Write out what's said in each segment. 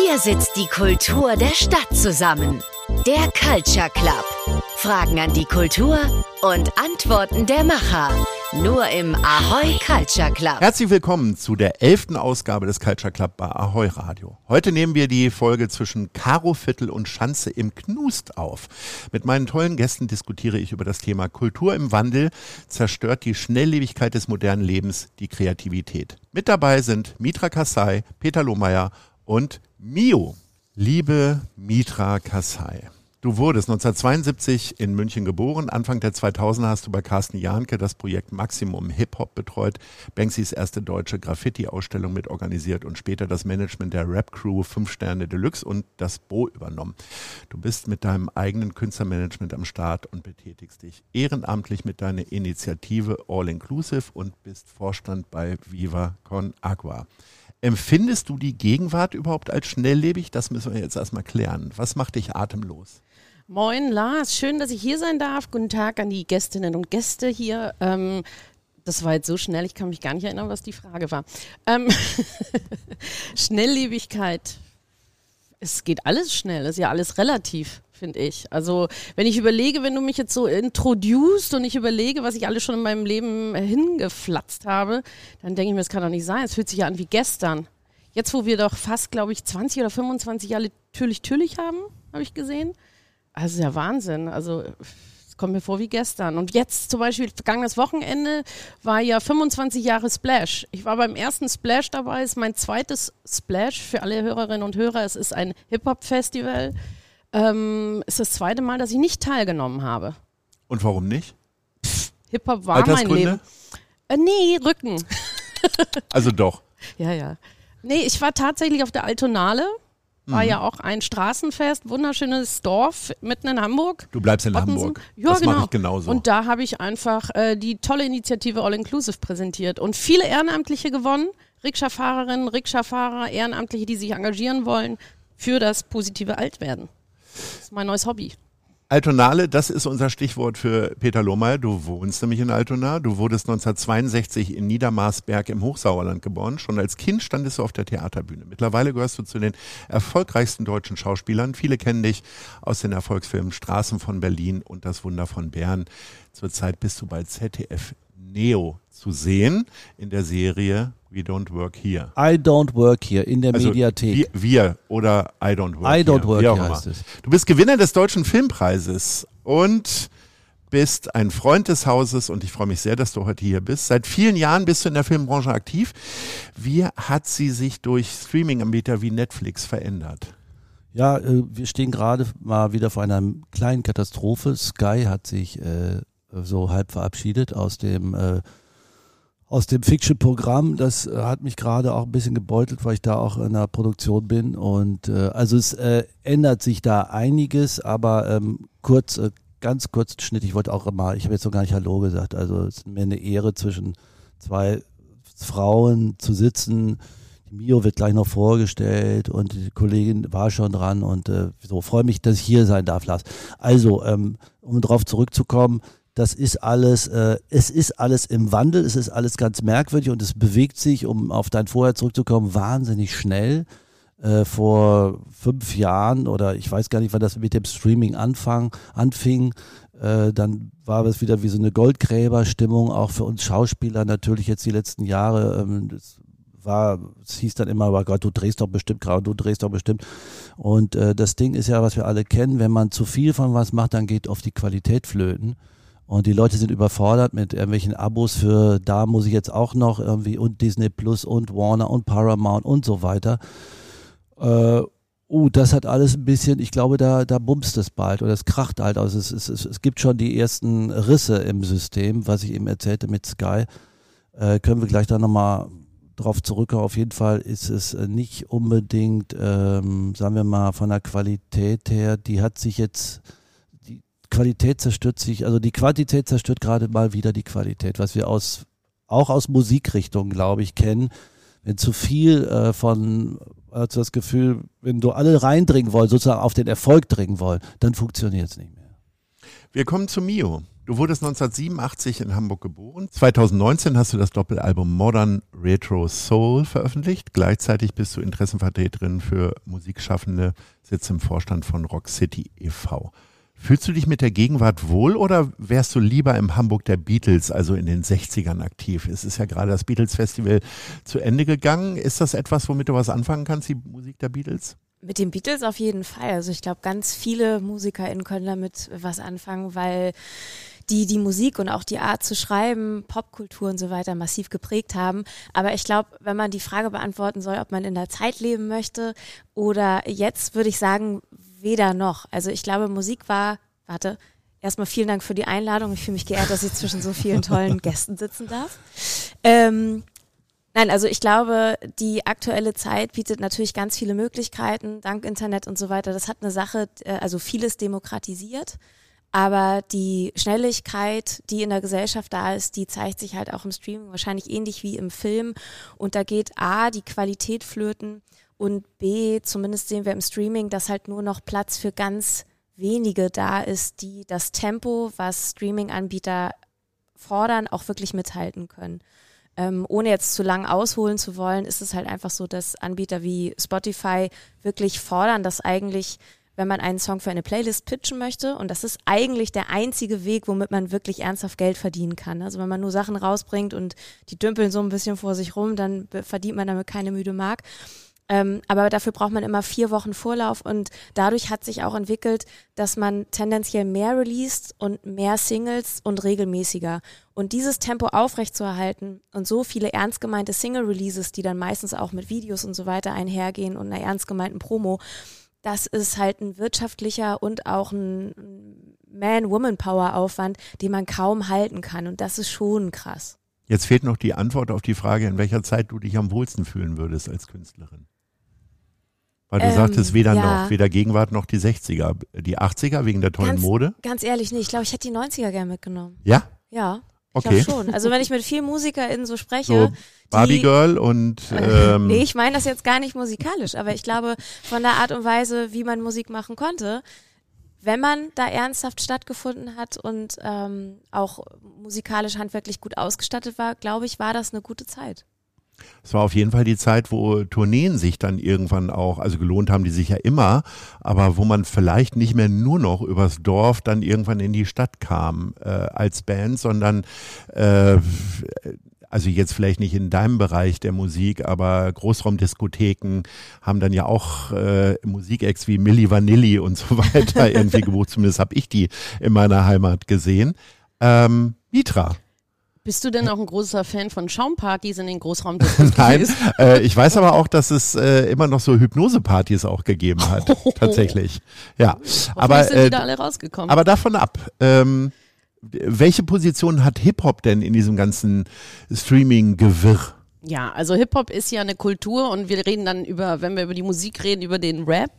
Hier sitzt die Kultur der Stadt zusammen. Der Culture Club. Fragen an die Kultur und Antworten der Macher. Nur im Ahoy Culture Club. Herzlich willkommen zu der elften Ausgabe des Culture Club bei Ahoy Radio. Heute nehmen wir die Folge zwischen Karoviertel und Schanze im Knust auf. Mit meinen tollen Gästen diskutiere ich über das Thema Kultur im Wandel, zerstört die Schnelllebigkeit des modernen Lebens die Kreativität. Mit dabei sind Mitra Kassai, Peter Lohmeier und Mio. Liebe Mitra Kassai. Du wurdest 1972 in München geboren. Anfang der 2000er hast du bei Carsten Jahnke das Projekt Maximum Hip Hop betreut, Banksys erste deutsche Graffiti-Ausstellung mit organisiert und später das Management der Rap Crew 5 Sterne Deluxe und das Bo übernommen. Du bist mit deinem eigenen Künstlermanagement am Start und betätigst dich ehrenamtlich mit deiner Initiative All Inclusive und bist Vorstand bei Viva Con Agua. Empfindest du die Gegenwart überhaupt als schnelllebig? Das müssen wir jetzt erstmal klären. Was macht dich atemlos? Moin Lars, schön, dass ich hier sein darf. Guten Tag an die Gästinnen und Gäste hier. Ähm, das war jetzt so schnell, ich kann mich gar nicht erinnern, was die Frage war. Ähm Schnelllebigkeit. Es geht alles schnell, ist ja alles relativ, finde ich. Also, wenn ich überlege, wenn du mich jetzt so introduced und ich überlege, was ich alles schon in meinem Leben hingeflatzt habe, dann denke ich mir, das kann doch nicht sein. Es fühlt sich ja an wie gestern. Jetzt, wo wir doch fast, glaube ich, 20 oder 25 Jahre natürlich-natürlich haben, habe ich gesehen. Also ja Wahnsinn. Also kommt mir vor wie gestern. Und jetzt zum Beispiel, vergangenes Wochenende war ja 25 Jahre Splash. Ich war beim ersten Splash dabei, ist mein zweites Splash für alle Hörerinnen und Hörer. Es ist ein Hip-Hop-Festival. Ähm, ist das zweite Mal, dass ich nicht teilgenommen habe. Und warum nicht? Hip-Hop war mein Leben. Äh, nee, Rücken. also doch. Ja, ja. Nee, ich war tatsächlich auf der Altonale war mhm. ja auch ein Straßenfest, wunderschönes Dorf mitten in Hamburg. Du bleibst in Ottensen. Hamburg. Ja, das genau. mache ich genauso. Und da habe ich einfach äh, die tolle Initiative All Inclusive präsentiert und viele Ehrenamtliche gewonnen. Rikscha-Fahrerinnen, Rikscha-Fahrer, Ehrenamtliche, die sich engagieren wollen für das positive Altwerden. Das ist mein neues Hobby. Altonale, das ist unser Stichwort für Peter Lohmeier. Du wohnst nämlich in Altona. Du wurdest 1962 in Niedermarsberg im Hochsauerland geboren. Schon als Kind standest du auf der Theaterbühne. Mittlerweile gehörst du zu den erfolgreichsten deutschen Schauspielern. Viele kennen dich aus den Erfolgsfilmen Straßen von Berlin und Das Wunder von Bern. Zurzeit bist du bei ZDF Neo zu sehen in der Serie We Don't Work Here. I Don't Work Here in der also Mediathek. Wir, wir, oder I Don't Work I Don't Here. Work Here heißt es. Du bist Gewinner des Deutschen Filmpreises und bist ein Freund des Hauses und ich freue mich sehr, dass du heute hier bist. Seit vielen Jahren bist du in der Filmbranche aktiv. Wie hat sie sich durch Streaming-Anbieter wie Netflix verändert? Ja, äh, wir stehen gerade mal wieder vor einer kleinen Katastrophe. Sky hat sich äh, so halb verabschiedet aus dem äh, aus dem Fiction-Programm. Das äh, hat mich gerade auch ein bisschen gebeutelt, weil ich da auch in der Produktion bin. Und äh, also es äh, ändert sich da einiges, aber ähm, kurz, äh, ganz kurz Schnitt. Ich wollte auch immer, ich habe jetzt noch gar nicht Hallo gesagt. Also es ist mir eine Ehre, zwischen zwei Frauen zu sitzen. Die Mio wird gleich noch vorgestellt und die Kollegin war schon dran und äh, so freue mich, dass ich hier sein darf, Lars. Also, ähm, um darauf zurückzukommen, das ist alles, äh, es ist alles im Wandel, es ist alles ganz merkwürdig und es bewegt sich, um auf dein Vorher zurückzukommen, wahnsinnig schnell. Äh, vor fünf Jahren oder ich weiß gar nicht, wann das mit dem Streaming anfang, anfing, äh, dann war es wieder wie so eine Goldgräberstimmung, auch für uns Schauspieler natürlich jetzt die letzten Jahre. Ähm, war, es hieß dann immer, aber Gott, du drehst doch bestimmt gerade, du drehst doch bestimmt. Und äh, das Ding ist ja, was wir alle kennen, wenn man zu viel von was macht, dann geht oft die Qualität flöten. Und die Leute sind überfordert mit irgendwelchen Abos für, da muss ich jetzt auch noch irgendwie und Disney Plus und Warner und Paramount und so weiter. Äh, uh, das hat alles ein bisschen, ich glaube, da, da bumst es bald oder es kracht halt. Also es, es, es, gibt schon die ersten Risse im System, was ich eben erzählte mit Sky. Äh, können wir gleich da nochmal drauf zurückkommen. Auf jeden Fall ist es nicht unbedingt, ähm, sagen wir mal, von der Qualität her, die hat sich jetzt Qualität zerstört sich, also die Quantität zerstört gerade mal wieder die Qualität, was wir aus, auch aus Musikrichtungen, glaube ich, kennen. Wenn zu viel äh, von, also das Gefühl, wenn du alle reindringen wollen, sozusagen auf den Erfolg dringen wollen, dann funktioniert es nicht mehr. Wir kommen zu Mio. Du wurdest 1987 in Hamburg geboren. 2019 hast du das Doppelalbum Modern Retro Soul veröffentlicht. Gleichzeitig bist du Interessenvertreterin für Musikschaffende, sitzt im Vorstand von Rock City e.V. Fühlst du dich mit der Gegenwart wohl oder wärst du lieber im Hamburg der Beatles, also in den 60ern aktiv? Es ist ja gerade das Beatles Festival zu Ende gegangen. Ist das etwas, womit du was anfangen kannst, die Musik der Beatles? Mit den Beatles auf jeden Fall. Also ich glaube, ganz viele MusikerInnen können damit was anfangen, weil die die Musik und auch die Art zu schreiben, Popkultur und so weiter massiv geprägt haben. Aber ich glaube, wenn man die Frage beantworten soll, ob man in der Zeit leben möchte oder jetzt, würde ich sagen, weder noch. Also ich glaube, Musik war, warte, erstmal vielen Dank für die Einladung. Ich fühle mich geehrt, dass ich zwischen so vielen tollen Gästen sitzen darf. Ähm, Nein, also ich glaube, die aktuelle Zeit bietet natürlich ganz viele Möglichkeiten, dank Internet und so weiter. Das hat eine Sache, äh, also vieles demokratisiert. Aber die Schnelligkeit, die in der Gesellschaft da ist, die zeigt sich halt auch im Streaming wahrscheinlich ähnlich wie im Film. Und da geht A, die Qualität flöten und B, zumindest sehen wir im Streaming, dass halt nur noch Platz für ganz wenige da ist, die das Tempo, was Streaming-Anbieter fordern, auch wirklich mithalten können. Ähm, ohne jetzt zu lang ausholen zu wollen, ist es halt einfach so, dass Anbieter wie Spotify wirklich fordern, dass eigentlich wenn man einen Song für eine Playlist pitchen möchte. Und das ist eigentlich der einzige Weg, womit man wirklich ernsthaft Geld verdienen kann. Also wenn man nur Sachen rausbringt und die dümpeln so ein bisschen vor sich rum, dann verdient man damit keine müde Mark. Ähm, aber dafür braucht man immer vier Wochen Vorlauf und dadurch hat sich auch entwickelt, dass man tendenziell mehr released und mehr Singles und regelmäßiger. Und dieses Tempo aufrechtzuerhalten und so viele ernst gemeinte Single-Releases, die dann meistens auch mit Videos und so weiter einhergehen und einer ernst gemeinten Promo, das ist halt ein wirtschaftlicher und auch ein Man-Woman-Power-Aufwand, den man kaum halten kann. Und das ist schon krass. Jetzt fehlt noch die Antwort auf die Frage, in welcher Zeit du dich am wohlsten fühlen würdest als Künstlerin. Weil du ähm, sagtest, weder ja. noch, weder Gegenwart noch die 60er. Die 80er wegen der tollen ganz, Mode? Ganz ehrlich, nee, ich glaube, ich hätte die 90er gerne mitgenommen. Ja? Ja. Okay. Ich schon. Also wenn ich mit vielen MusikerInnen so spreche. So Barbie Girl und ähm, Nee, ich meine das jetzt gar nicht musikalisch, aber ich glaube, von der Art und Weise, wie man Musik machen konnte, wenn man da ernsthaft stattgefunden hat und ähm, auch musikalisch handwerklich gut ausgestattet war, glaube ich, war das eine gute Zeit. Es war auf jeden Fall die Zeit, wo Tourneen sich dann irgendwann auch, also gelohnt haben die sich ja immer, aber wo man vielleicht nicht mehr nur noch übers Dorf dann irgendwann in die Stadt kam äh, als Band, sondern äh, also jetzt vielleicht nicht in deinem Bereich der Musik, aber Großraumdiskotheken haben dann ja auch äh, Musikacts wie Milli Vanilli und so weiter irgendwie gebucht. Zumindest habe ich die in meiner Heimat gesehen. Ähm, Mitra. Bist du denn auch ein großer Fan von Schaumpartys in den Großraum Nein, äh, ich weiß aber auch, dass es äh, immer noch so Hypnosepartys auch gegeben hat, oh. tatsächlich. Ja, aber sind äh, da alle rausgekommen. Aber davon ab. Ähm, welche Position hat Hip Hop denn in diesem ganzen Streaming-Gewirr? Ja, also Hip-Hop ist ja eine Kultur und wir reden dann über, wenn wir über die Musik reden, über den Rap.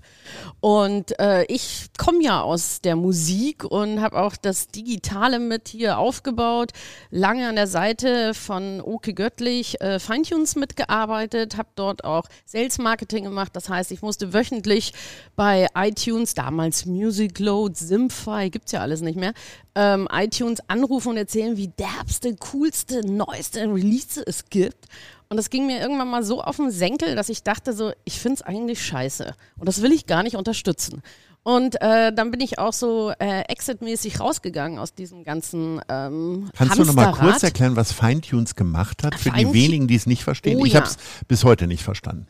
Und äh, ich komme ja aus der Musik und habe auch das Digitale mit hier aufgebaut. Lange an der Seite von Oke Göttlich äh, Feintunes mitgearbeitet, habe dort auch Sales Marketing gemacht. Das heißt, ich musste wöchentlich bei iTunes, damals Music Load, Simfy, gibt's ja alles nicht mehr, ähm, iTunes anrufen und erzählen, wie derbste, coolste, neueste Release es gibt. Und das ging mir irgendwann mal so auf den Senkel, dass ich dachte so, ich finde es eigentlich scheiße. Und das will ich gar nicht unterstützen. Und äh, dann bin ich auch so äh, exit-mäßig rausgegangen aus diesem ganzen ähm, Kannst Hamsterrad. du noch mal kurz erklären, was Feintunes gemacht hat, für Fine die wenigen, die es nicht verstehen? Oh, ich ja. habe es bis heute nicht verstanden.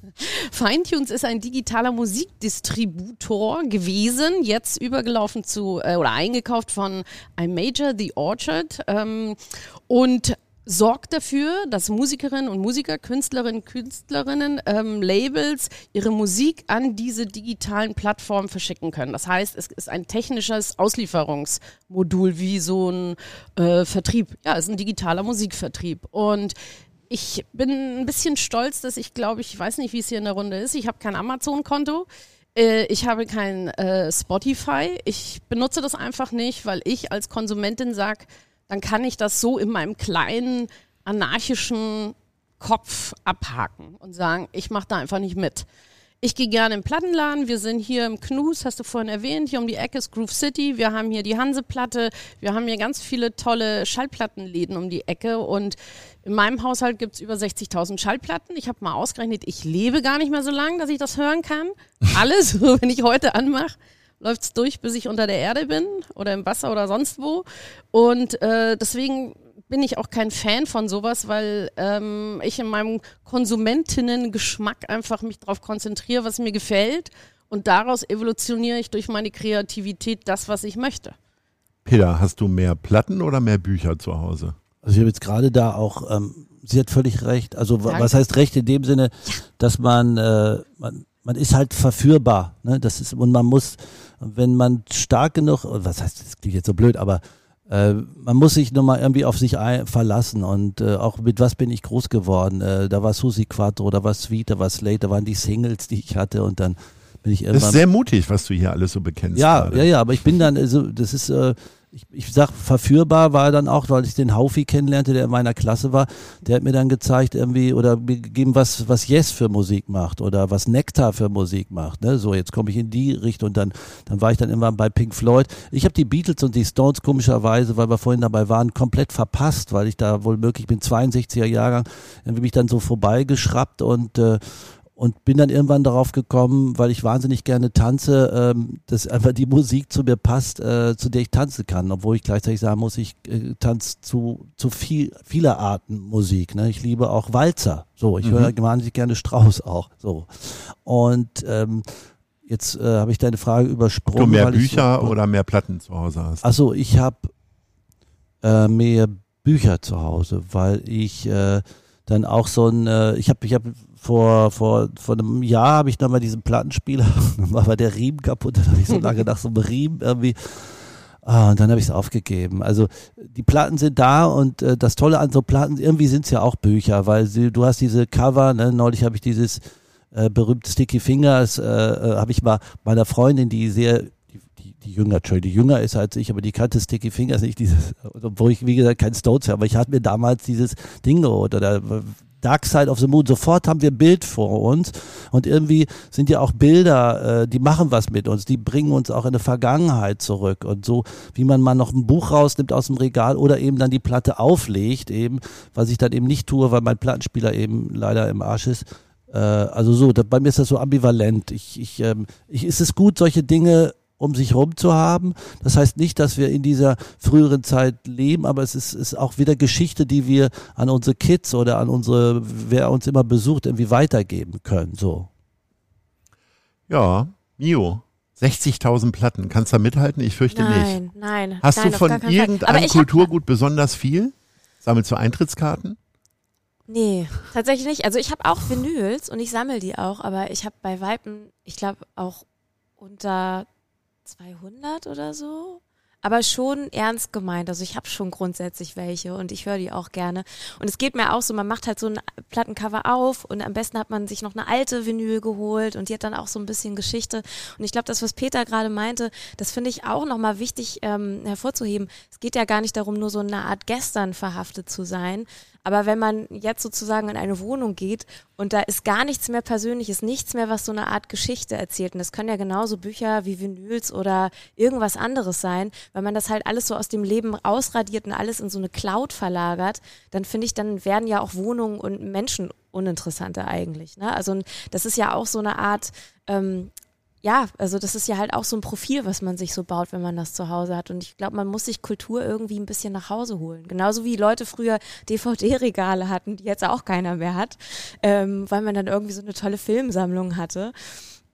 Feintunes ist ein digitaler Musikdistributor gewesen, jetzt übergelaufen zu äh, oder eingekauft von iMajor, The Orchard. Ähm, und sorgt dafür, dass Musikerinnen und Musiker, Künstlerinnen, Künstlerinnen, ähm, Labels ihre Musik an diese digitalen Plattformen verschicken können. Das heißt, es ist ein technisches Auslieferungsmodul wie so ein äh, Vertrieb. Ja, es ist ein digitaler Musikvertrieb. Und ich bin ein bisschen stolz, dass ich glaube, ich weiß nicht, wie es hier in der Runde ist. Ich habe kein Amazon-Konto. Äh, ich habe kein äh, Spotify. Ich benutze das einfach nicht, weil ich als Konsumentin sage, dann kann ich das so in meinem kleinen anarchischen Kopf abhaken und sagen, ich mache da einfach nicht mit. Ich gehe gerne im Plattenladen. Wir sind hier im Knus, hast du vorhin erwähnt. Hier um die Ecke ist Groove City. Wir haben hier die Hanseplatte. Wir haben hier ganz viele tolle Schallplattenläden um die Ecke. Und in meinem Haushalt gibt es über 60.000 Schallplatten. Ich habe mal ausgerechnet, ich lebe gar nicht mehr so lange, dass ich das hören kann. Alles, wenn ich heute anmache läuft es durch, bis ich unter der Erde bin oder im Wasser oder sonst wo. Und äh, deswegen bin ich auch kein Fan von sowas, weil ähm, ich in meinem Konsumentinnen-Geschmack einfach mich darauf konzentriere, was mir gefällt. Und daraus evolutioniere ich durch meine Kreativität das, was ich möchte. Peter, hast du mehr Platten oder mehr Bücher zu Hause? Also ich habe jetzt gerade da auch, ähm, sie hat völlig recht. Also Danke. was heißt recht in dem Sinne, dass man, äh, man, man ist halt verführbar. Ne? Das ist, und man muss, wenn man stark genug, was heißt, das klingt jetzt so blöd, aber äh, man muss sich nochmal irgendwie auf sich ein, verlassen und äh, auch mit was bin ich groß geworden. Äh, da war Susi Quattro, da war Sweet, da war Slate, da waren die Singles, die ich hatte und dann bin ich irgendwann. Das ist sehr mutig, was du hier alles so bekennst. Ja, gerade. ja, ja, aber ich bin dann, also das ist, äh, ich, ich sag verführbar war dann auch, weil ich den Haufi kennenlernte, der in meiner Klasse war, der hat mir dann gezeigt irgendwie oder mir gegeben, was, was Yes für Musik macht oder was Nectar für Musik macht. Ne? So, jetzt komme ich in die Richtung und dann, dann war ich dann immer bei Pink Floyd. Ich habe die Beatles und die Stones komischerweise, weil wir vorhin dabei waren, komplett verpasst, weil ich da wohl möglich bin, 62er Jahrgang, irgendwie mich dann so vorbeigeschraubt und äh, und bin dann irgendwann darauf gekommen, weil ich wahnsinnig gerne tanze, ähm, dass einfach die Musik zu mir passt, äh, zu der ich tanzen kann, obwohl ich gleichzeitig sagen muss, ich äh, tanze zu, zu viel, vieler Arten Musik. Ne? Ich liebe auch Walzer. So, ich mhm. höre wahnsinnig gerne Strauß auch. So. Und ähm, jetzt äh, habe ich deine Frage übersprungen. Ob du mehr Bücher so, oder mehr Platten zu Hause hast? Achso, ich habe äh, mehr Bücher zu Hause, weil ich äh, dann auch so ein, äh, ich habe ich hab vor, vor, vor einem Jahr habe ich nochmal diesen Plattenspieler, dann war der Riemen kaputt, dann habe ich so lange nach so einem Riemen irgendwie, ah, und dann habe ich es aufgegeben. Also die Platten sind da und äh, das Tolle an so Platten, irgendwie sind es ja auch Bücher, weil sie, du hast diese Cover, ne? neulich habe ich dieses äh, berühmte Sticky Fingers, äh, äh, habe ich mal meiner Freundin, die sehr die, die jünger, die jünger ist als ich, aber die kannte Sticky Fingers nicht, dieses, obwohl ich, wie gesagt, kein Stones habe, aber ich hatte mir damals dieses Ding geholt oder Dark Side of the Moon. Sofort haben wir ein Bild vor uns und irgendwie sind ja auch Bilder, äh, die machen was mit uns, die bringen uns auch in eine Vergangenheit zurück und so, wie man mal noch ein Buch rausnimmt aus dem Regal oder eben dann die Platte auflegt, eben, was ich dann eben nicht tue, weil mein Plattenspieler eben leider im Arsch ist. Äh, also so, da, bei mir ist das so ambivalent. Ich, ich, ähm, ich, ist es gut, solche Dinge um sich herum zu haben. Das heißt nicht, dass wir in dieser früheren Zeit leben, aber es ist, ist auch wieder Geschichte, die wir an unsere Kids oder an unsere, wer uns immer besucht, irgendwie weitergeben können. So. Ja, Mio. 60.000 Platten. Kannst du da mithalten? Ich fürchte nein, nicht. Nein, nein. Hast du von irgendeinem Kulturgut besonders viel? Sammelst du Eintrittskarten? Nee, tatsächlich nicht. Also ich habe auch Vinyls und ich sammle die auch, aber ich habe bei Weipen, ich glaube auch unter 200 oder so. Aber schon ernst gemeint. Also ich habe schon grundsätzlich welche und ich höre die auch gerne. Und es geht mir auch so, man macht halt so ein Plattencover auf und am besten hat man sich noch eine alte Vinyl geholt und die hat dann auch so ein bisschen Geschichte. Und ich glaube, das, was Peter gerade meinte, das finde ich auch nochmal wichtig ähm, hervorzuheben. Es geht ja gar nicht darum, nur so eine Art gestern verhaftet zu sein, aber wenn man jetzt sozusagen in eine Wohnung geht und da ist gar nichts mehr Persönliches, nichts mehr, was so eine Art Geschichte erzählt, und das können ja genauso Bücher wie Vinyls oder irgendwas anderes sein, wenn man das halt alles so aus dem Leben ausradiert und alles in so eine Cloud verlagert, dann finde ich, dann werden ja auch Wohnungen und Menschen uninteressanter eigentlich. Ne? Also das ist ja auch so eine Art ähm, ja, also das ist ja halt auch so ein Profil, was man sich so baut, wenn man das zu Hause hat. Und ich glaube, man muss sich Kultur irgendwie ein bisschen nach Hause holen. Genauso wie Leute früher DVD-Regale hatten, die jetzt auch keiner mehr hat, ähm, weil man dann irgendwie so eine tolle Filmsammlung hatte.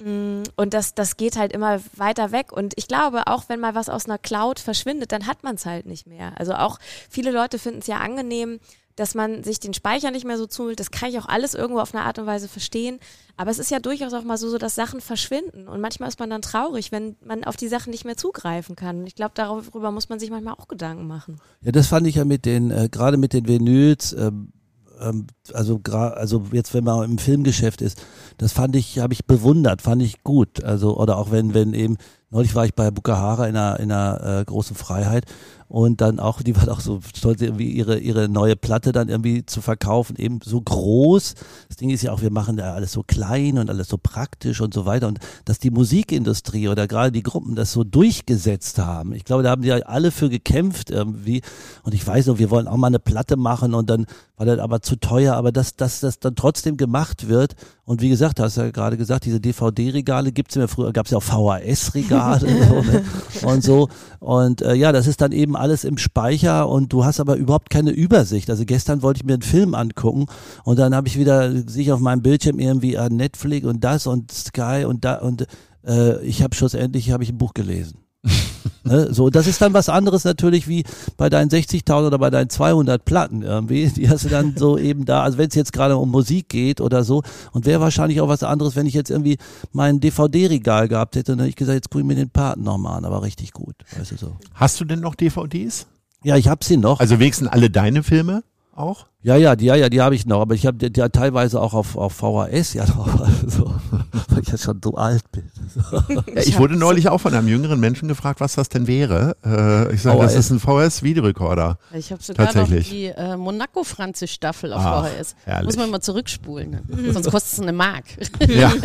Mm, und das, das geht halt immer weiter weg. Und ich glaube, auch wenn mal was aus einer Cloud verschwindet, dann hat man es halt nicht mehr. Also auch viele Leute finden es ja angenehm, dass man sich den Speicher nicht mehr so zumüllt. Das kann ich auch alles irgendwo auf eine Art und Weise verstehen. Aber es ist ja durchaus auch mal so, so dass Sachen verschwinden. Und manchmal ist man dann traurig, wenn man auf die Sachen nicht mehr zugreifen kann. Ich glaube, darüber muss man sich manchmal auch Gedanken machen. Ja, das fand ich ja mit den, äh, gerade mit den Vinyls, ähm, ähm, also also jetzt wenn man im Filmgeschäft ist, das fand ich, habe ich bewundert, fand ich gut. Also oder auch wenn wenn eben Neulich war ich bei Bukahara in einer, in einer äh, großen Freiheit und dann auch, die war auch so stolz, irgendwie ihre, ihre neue Platte dann irgendwie zu verkaufen, eben so groß. Das Ding ist ja auch, wir machen da alles so klein und alles so praktisch und so weiter und dass die Musikindustrie oder gerade die Gruppen das so durchgesetzt haben. Ich glaube, da haben die ja alle für gekämpft irgendwie und ich weiß noch, wir wollen auch mal eine Platte machen und dann war das aber zu teuer, aber dass, dass das dann trotzdem gemacht wird und wie gesagt, du hast ja gerade gesagt, diese DVD-Regale gibt's ja früher, gab's ja auch VHS-Regale und so, ne? und so und äh, ja, das ist dann eben alles im Speicher und du hast aber überhaupt keine Übersicht. Also gestern wollte ich mir einen Film angucken und dann habe ich wieder sich auf meinem Bildschirm irgendwie äh, Netflix und das und Sky und da und äh, ich habe schlussendlich habe ich ein Buch gelesen. Ne? So, das ist dann was anderes natürlich wie bei deinen 60.000 oder bei deinen 200 Platten irgendwie. Die hast du dann so eben da. Also wenn es jetzt gerade um Musik geht oder so und wäre wahrscheinlich auch was anderes, wenn ich jetzt irgendwie mein DVD-Regal gehabt hätte und dann hätte ich gesagt, jetzt gucke ich mir den Paten nochmal an, aber richtig gut. Weißt du so. Hast du denn noch DVDs? Ja, ich hab sie noch. Also wenigstens alle deine Filme auch? Ja, ja, die, ja, ja, die habe ich noch, aber ich habe die, die teilweise auch auf, auf VHS ja noch, also, weil ich ja schon so alt bin. Ja, ich wurde neulich auch von einem jüngeren Menschen gefragt, was das denn wäre. Äh, ich sage, das ist ein VHS-Videorekorder. Ich habe sogar noch Tatsächlich. die äh, Monaco-Franze-Staffel auf Ach, VHS. herrlich. Muss man mal zurückspulen, ne? sonst kostet es eine Mark. Ja.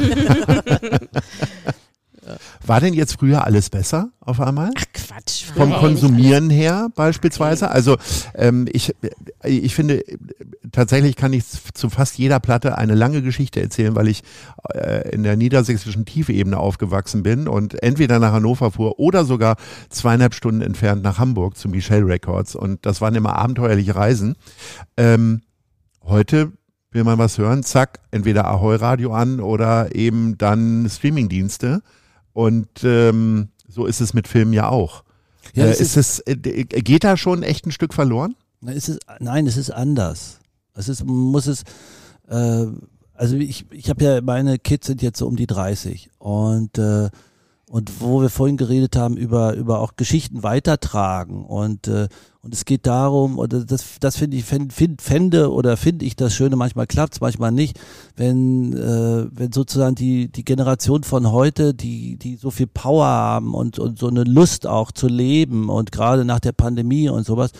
War denn jetzt früher alles besser auf einmal? Ach Quatsch. Vom Nein, Konsumieren her beispielsweise. Also ähm, ich, ich finde, tatsächlich kann ich zu fast jeder Platte eine lange Geschichte erzählen, weil ich äh, in der niedersächsischen Tiefebene aufgewachsen bin und entweder nach Hannover fuhr oder sogar zweieinhalb Stunden entfernt nach Hamburg zu Michelle Records. Und das waren immer abenteuerliche Reisen. Ähm, heute will man was hören, zack, entweder Ahoi Radio an oder eben dann Streamingdienste. Und ähm, so ist es mit Filmen ja auch. Ja, äh, ist es, äh, geht da schon echt ein Stück verloren? Na, es ist, nein, es ist anders. Es ist, muss es, äh, also ich, ich habe ja, meine Kids sind jetzt so um die 30 und äh, und wo wir vorhin geredet haben über über auch Geschichten weitertragen. Und äh, und es geht darum oder das das finde ich fänd, find, fände oder finde ich das Schöne manchmal klappt's manchmal nicht. Wenn äh, wenn sozusagen die die Generation von heute die die so viel Power haben und und so eine Lust auch zu leben und gerade nach der Pandemie und sowas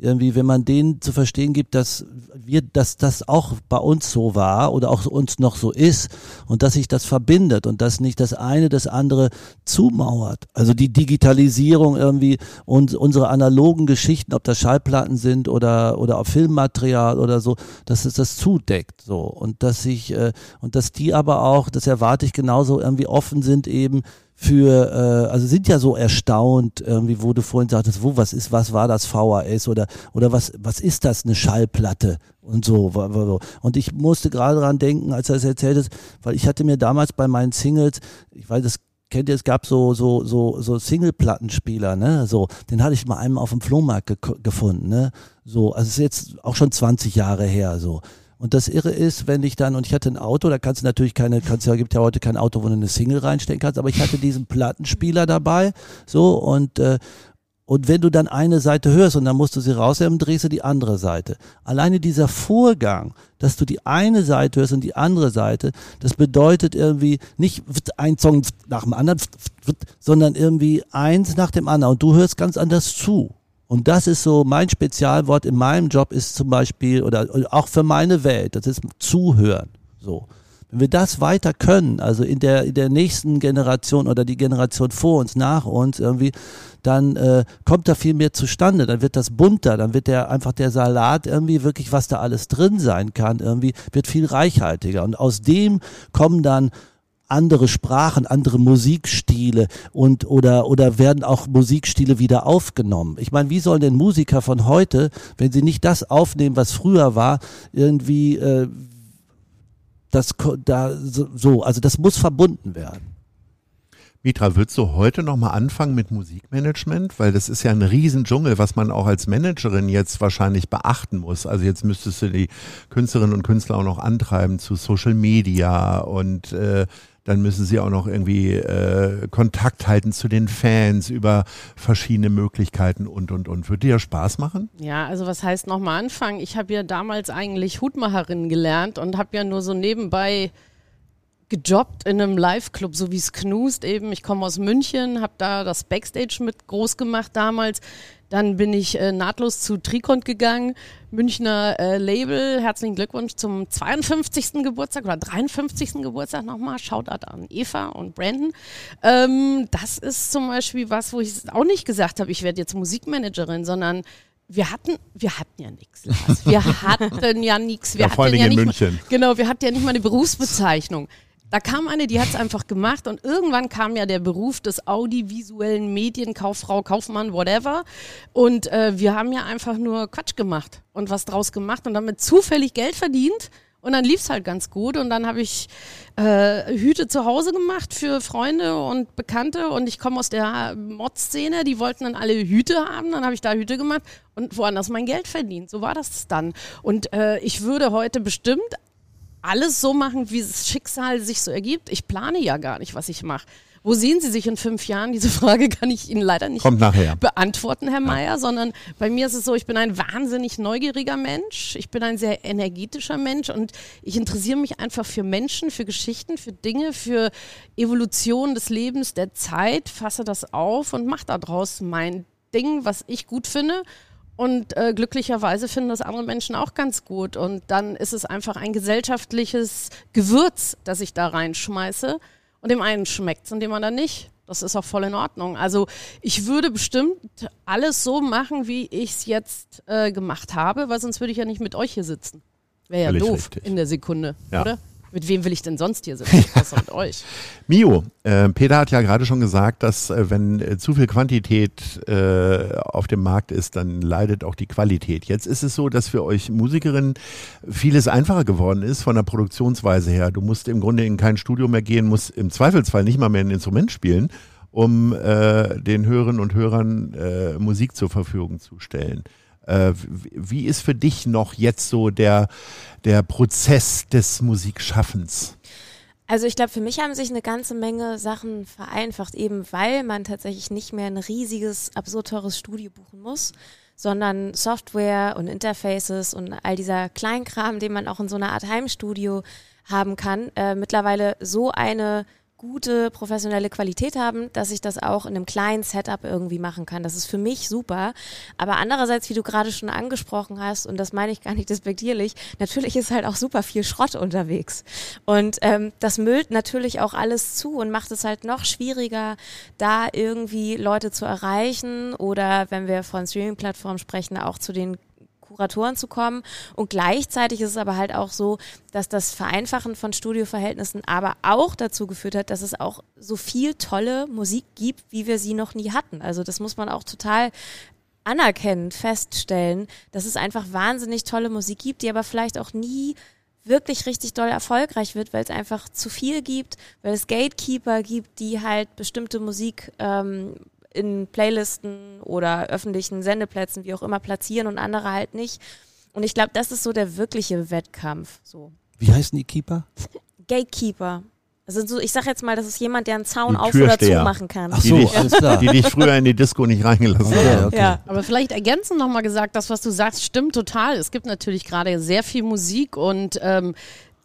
irgendwie, wenn man denen zu verstehen gibt, dass wir, dass das auch bei uns so war oder auch uns noch so ist und dass sich das verbindet und dass nicht das eine das andere zumauert. Also die Digitalisierung irgendwie und unsere analogen Geschichten, ob das Schallplatten sind oder oder auch Filmmaterial oder so, dass es das zudeckt so und dass sich äh, und dass die aber auch, das erwarte ich genauso irgendwie offen sind eben für, äh, also sind ja so erstaunt, irgendwie, wo du vorhin sagtest, wo, was ist, was war das VHS oder, oder was, was ist das, eine Schallplatte und so. Und ich musste gerade dran denken, als er es erzählt hat, weil ich hatte mir damals bei meinen Singles, ich weiß, das kennt ihr, es gab so, so, so, so Single-Plattenspieler, ne, so, den hatte ich mal einem auf dem Flohmarkt ge gefunden, ne, so, also ist jetzt auch schon 20 Jahre her, so. Und das Irre ist, wenn ich dann, und ich hatte ein Auto, da kannst du natürlich keine, kannst ja, gibt ja heute kein Auto, wo du eine Single reinstecken kannst, aber ich hatte diesen Plattenspieler dabei, so, und, äh, und wenn du dann eine Seite hörst und dann musst du sie rausnehmen, drehst du die andere Seite. Alleine dieser Vorgang, dass du die eine Seite hörst und die andere Seite, das bedeutet irgendwie nicht ein Song nach dem anderen, sondern irgendwie eins nach dem anderen und du hörst ganz anders zu. Und das ist so mein Spezialwort in meinem Job ist zum Beispiel oder auch für meine Welt, das ist Zuhören. So. Wenn wir das weiter können, also in der, in der nächsten Generation oder die Generation vor uns, nach uns irgendwie, dann äh, kommt da viel mehr zustande, dann wird das bunter, dann wird der einfach der Salat irgendwie wirklich, was da alles drin sein kann, irgendwie, wird viel reichhaltiger. Und aus dem kommen dann andere Sprachen, andere Musikstile und oder oder werden auch Musikstile wieder aufgenommen. Ich meine, wie sollen denn Musiker von heute, wenn sie nicht das aufnehmen, was früher war, irgendwie äh, das da so, also das muss verbunden werden. Mitra, würdest du heute nochmal anfangen mit Musikmanagement? Weil das ist ja ein Riesendschungel, was man auch als Managerin jetzt wahrscheinlich beachten muss. Also jetzt müsstest du die Künstlerinnen und Künstler auch noch antreiben zu Social Media und äh, dann müssen sie auch noch irgendwie äh, Kontakt halten zu den Fans über verschiedene Möglichkeiten und, und, und. Würde dir Spaß machen? Ja, also was heißt nochmal anfangen? Ich habe ja damals eigentlich Hutmacherin gelernt und habe ja nur so nebenbei gejobbt in einem Live-Club, so wie es knust eben. Ich komme aus München, habe da das Backstage mit groß gemacht damals. Dann bin ich äh, nahtlos zu Trikont gegangen, Münchner äh, Label. Herzlichen Glückwunsch zum 52. Geburtstag oder 53. Geburtstag nochmal. Shoutout an Eva und Brandon. Ähm, das ist zum Beispiel was, wo ich auch nicht gesagt habe, ich werde jetzt Musikmanagerin, sondern wir hatten, wir hatten ja nichts, Wir hatten ja nichts. Wir ja, vor allem ja in München. Mal, genau, wir hatten ja nicht mal eine Berufsbezeichnung. Da kam eine, die hat es einfach gemacht und irgendwann kam ja der Beruf des audiovisuellen Medienkauffrau, Kaufmann, whatever. Und äh, wir haben ja einfach nur Quatsch gemacht und was draus gemacht und damit zufällig Geld verdient. Und dann lief es halt ganz gut. Und dann habe ich äh, Hüte zu Hause gemacht für Freunde und Bekannte. Und ich komme aus der Mod-Szene. Die wollten dann alle Hüte haben. Dann habe ich da Hüte gemacht und woanders mein Geld verdient. So war das dann. Und äh, ich würde heute bestimmt alles so machen, wie das Schicksal sich so ergibt. Ich plane ja gar nicht, was ich mache. Wo sehen Sie sich in fünf Jahren? Diese Frage kann ich Ihnen leider nicht beantworten, Herr Mayer, sondern bei mir ist es so, ich bin ein wahnsinnig neugieriger Mensch, ich bin ein sehr energetischer Mensch und ich interessiere mich einfach für Menschen, für Geschichten, für Dinge, für Evolution des Lebens, der Zeit, fasse das auf und mache daraus mein Ding, was ich gut finde und äh, glücklicherweise finden das andere Menschen auch ganz gut. Und dann ist es einfach ein gesellschaftliches Gewürz, das ich da reinschmeiße. Und dem einen schmeckt es und dem anderen nicht. Das ist auch voll in Ordnung. Also ich würde bestimmt alles so machen, wie ich es jetzt äh, gemacht habe, weil sonst würde ich ja nicht mit euch hier sitzen. Wäre ja Völlig doof richtig. in der Sekunde, Ja. oder? Mit wem will ich denn sonst hier sitzen? Außer mit euch. Mio, äh, Peter hat ja gerade schon gesagt, dass äh, wenn äh, zu viel Quantität äh, auf dem Markt ist, dann leidet auch die Qualität. Jetzt ist es so, dass für euch Musikerinnen vieles einfacher geworden ist von der Produktionsweise her. Du musst im Grunde in kein Studio mehr gehen, musst im Zweifelsfall nicht mal mehr ein Instrument spielen, um äh, den Hörerinnen und Hörern äh, Musik zur Verfügung zu stellen. Äh, wie- ist für dich noch jetzt so der, der Prozess des Musikschaffens? Also ich glaube, für mich haben sich eine ganze Menge Sachen vereinfacht, eben weil man tatsächlich nicht mehr ein riesiges, absurd teures Studio buchen muss, sondern Software und Interfaces und all dieser Kleinkram, den man auch in so einer Art Heimstudio haben kann, äh, mittlerweile so eine gute professionelle Qualität haben, dass ich das auch in einem kleinen Setup irgendwie machen kann. Das ist für mich super. Aber andererseits, wie du gerade schon angesprochen hast, und das meine ich gar nicht despektierlich, natürlich ist halt auch super viel Schrott unterwegs. Und ähm, das müllt natürlich auch alles zu und macht es halt noch schwieriger, da irgendwie Leute zu erreichen oder wenn wir von Streaming-Plattformen sprechen, auch zu den Kuratoren zu kommen. Und gleichzeitig ist es aber halt auch so, dass das Vereinfachen von Studioverhältnissen aber auch dazu geführt hat, dass es auch so viel tolle Musik gibt, wie wir sie noch nie hatten. Also das muss man auch total anerkennend feststellen, dass es einfach wahnsinnig tolle Musik gibt, die aber vielleicht auch nie wirklich richtig doll erfolgreich wird, weil es einfach zu viel gibt, weil es Gatekeeper gibt, die halt bestimmte Musik ähm, in Playlisten oder öffentlichen Sendeplätzen, wie auch immer, platzieren und andere halt nicht. Und ich glaube, das ist so der wirkliche Wettkampf. So. Wie heißen die Keeper? Gatekeeper. Also so, ich sag jetzt mal, das ist jemand, der einen Zaun Die auf oder zu machen kann. Ach Die so, dich- alles klar. die dich früher in die Disco nicht reingelassen Okay, haben. okay. Ja. Aber vielleicht ergänzen nochmal gesagt, das, was du sagst, stimmt total. Es gibt natürlich gerade sehr viel Musik und ähm,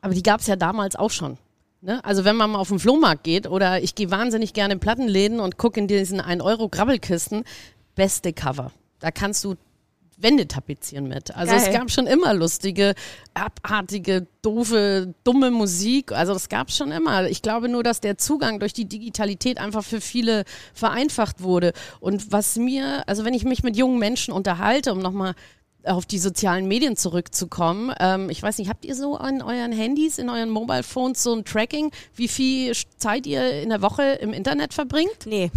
aber die gab es ja damals auch schon. Ne? Also wenn man mal auf den Flohmarkt geht oder ich gehe wahnsinnig gerne in Plattenläden und gucke in diesen 1-Euro-Grabbelkisten, beste Cover. Da kannst du Wände tapezieren mit. Also es Geil. gab schon immer lustige, abartige, doofe, dumme Musik. Also das gab es schon immer. Ich glaube nur, dass der Zugang durch die Digitalität einfach für viele vereinfacht wurde. Und was mir, also wenn ich mich mit jungen Menschen unterhalte, um nochmal auf die sozialen Medien zurückzukommen. Ähm, ich weiß nicht, habt ihr so an euren Handys, in euren Mobile Phones so ein Tracking, wie viel Zeit ihr in der Woche im Internet verbringt? Nee.